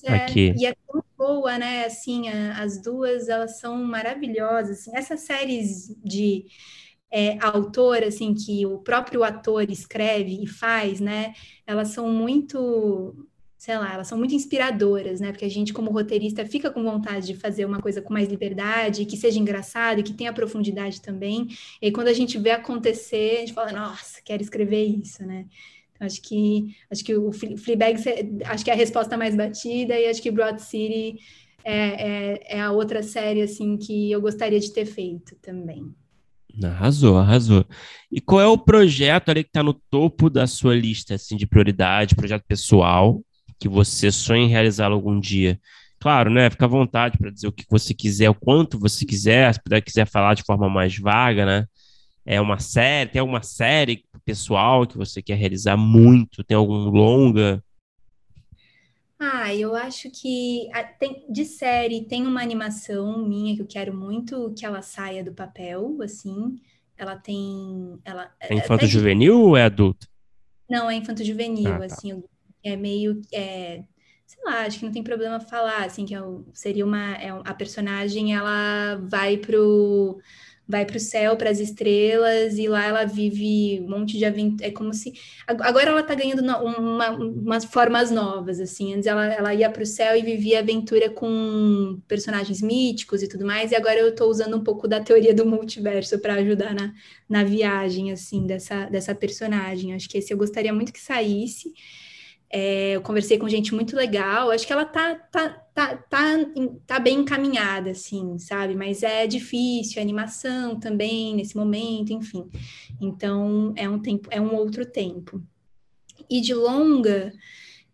É, Aqui. E é tão boa, né? Assim, a, as duas, elas são maravilhosas. Assim, essas séries de é, autor, assim, que o próprio ator escreve e faz, né? Elas são muito sei lá, elas são muito inspiradoras, né? Porque a gente, como roteirista, fica com vontade de fazer uma coisa com mais liberdade, que seja engraçado e que tenha profundidade também. E quando a gente vê acontecer, a gente fala, nossa, quero escrever isso, né? Então, acho que acho que o Fleabag acho que é a resposta mais batida e acho que Broad City é, é, é a outra série assim que eu gostaria de ter feito também. Arrasou, arrasou. E qual é o projeto ali que está no topo da sua lista assim, de prioridade, projeto pessoal, que você sonha em realizá-lo algum dia. Claro, né? Fica à vontade para dizer o que você quiser, o quanto você quiser, se puder quiser falar de forma mais vaga, né? É uma série, tem alguma série pessoal que você quer realizar muito? Tem algum longa? Ah, eu acho que tem, de série tem uma animação minha que eu quero muito que ela saia do papel, assim. Ela tem. Ela, é infanto juvenil ou é adulto? Não, é infanto juvenil, ah, tá. assim, é meio. É, sei lá, acho que não tem problema falar, assim, que é, seria uma. É, a personagem, ela vai pro vai para o céu, para as estrelas, e lá ela vive um monte de aventura. É como se. Agora ela está ganhando uma, umas formas novas, assim. Antes ela, ela ia para o céu e vivia aventura com personagens míticos e tudo mais, e agora eu estou usando um pouco da teoria do multiverso para ajudar na, na viagem, assim, dessa, dessa personagem. Acho que esse eu gostaria muito que saísse. É, eu conversei com gente muito legal, acho que ela tá, tá, tá, tá, tá bem encaminhada, assim, sabe? Mas é difícil, a animação também, nesse momento, enfim. Então, é um tempo, é um outro tempo. E de longa,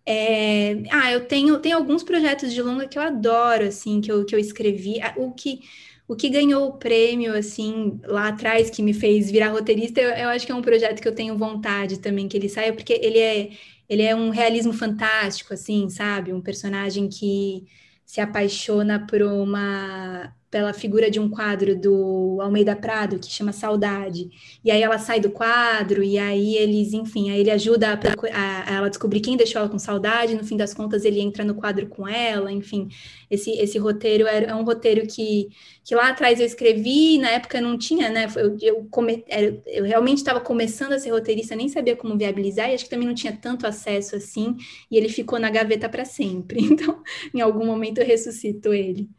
é... ah, eu tenho, tenho alguns projetos de longa que eu adoro, assim, que eu, que eu escrevi. O que o que ganhou o prêmio, assim, lá atrás, que me fez virar roteirista, eu, eu, acho que é um projeto que eu tenho vontade também que ele saia, porque ele é, ele é um realismo fantástico, assim, sabe? Um personagem que se apaixona por uma pela figura de um quadro do Almeida Prado que chama Saudade. E aí ela sai do quadro e aí eles, enfim, aí ele ajuda a, a, a, ela descobrir quem deixou ela com saudade. No fim das contas, ele entra no quadro com ela. Enfim, esse, esse roteiro é, é um roteiro que, que lá atrás eu escrevi. Na época não tinha, né? Eu, eu, come, eu realmente estava começando a ser roteirista, nem sabia como viabilizar e acho que também não tinha tanto acesso assim. E ele ficou na gaveta para sempre. Então, em algum momento eu ressuscito ele.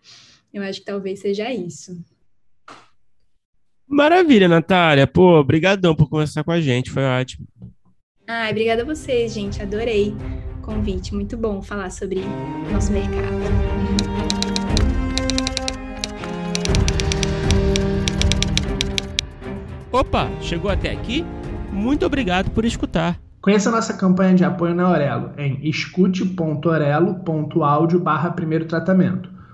Eu acho que talvez seja isso. Maravilha, Natália. Pô, obrigadão por conversar com a gente, foi ótimo. Ah, obrigada a vocês, gente. Adorei o convite. Muito bom falar sobre nosso mercado. Opa, chegou até aqui? Muito obrigado por escutar. Conheça a nossa campanha de apoio na Aurelo em escute.orelo.audio barra primeiro tratamento.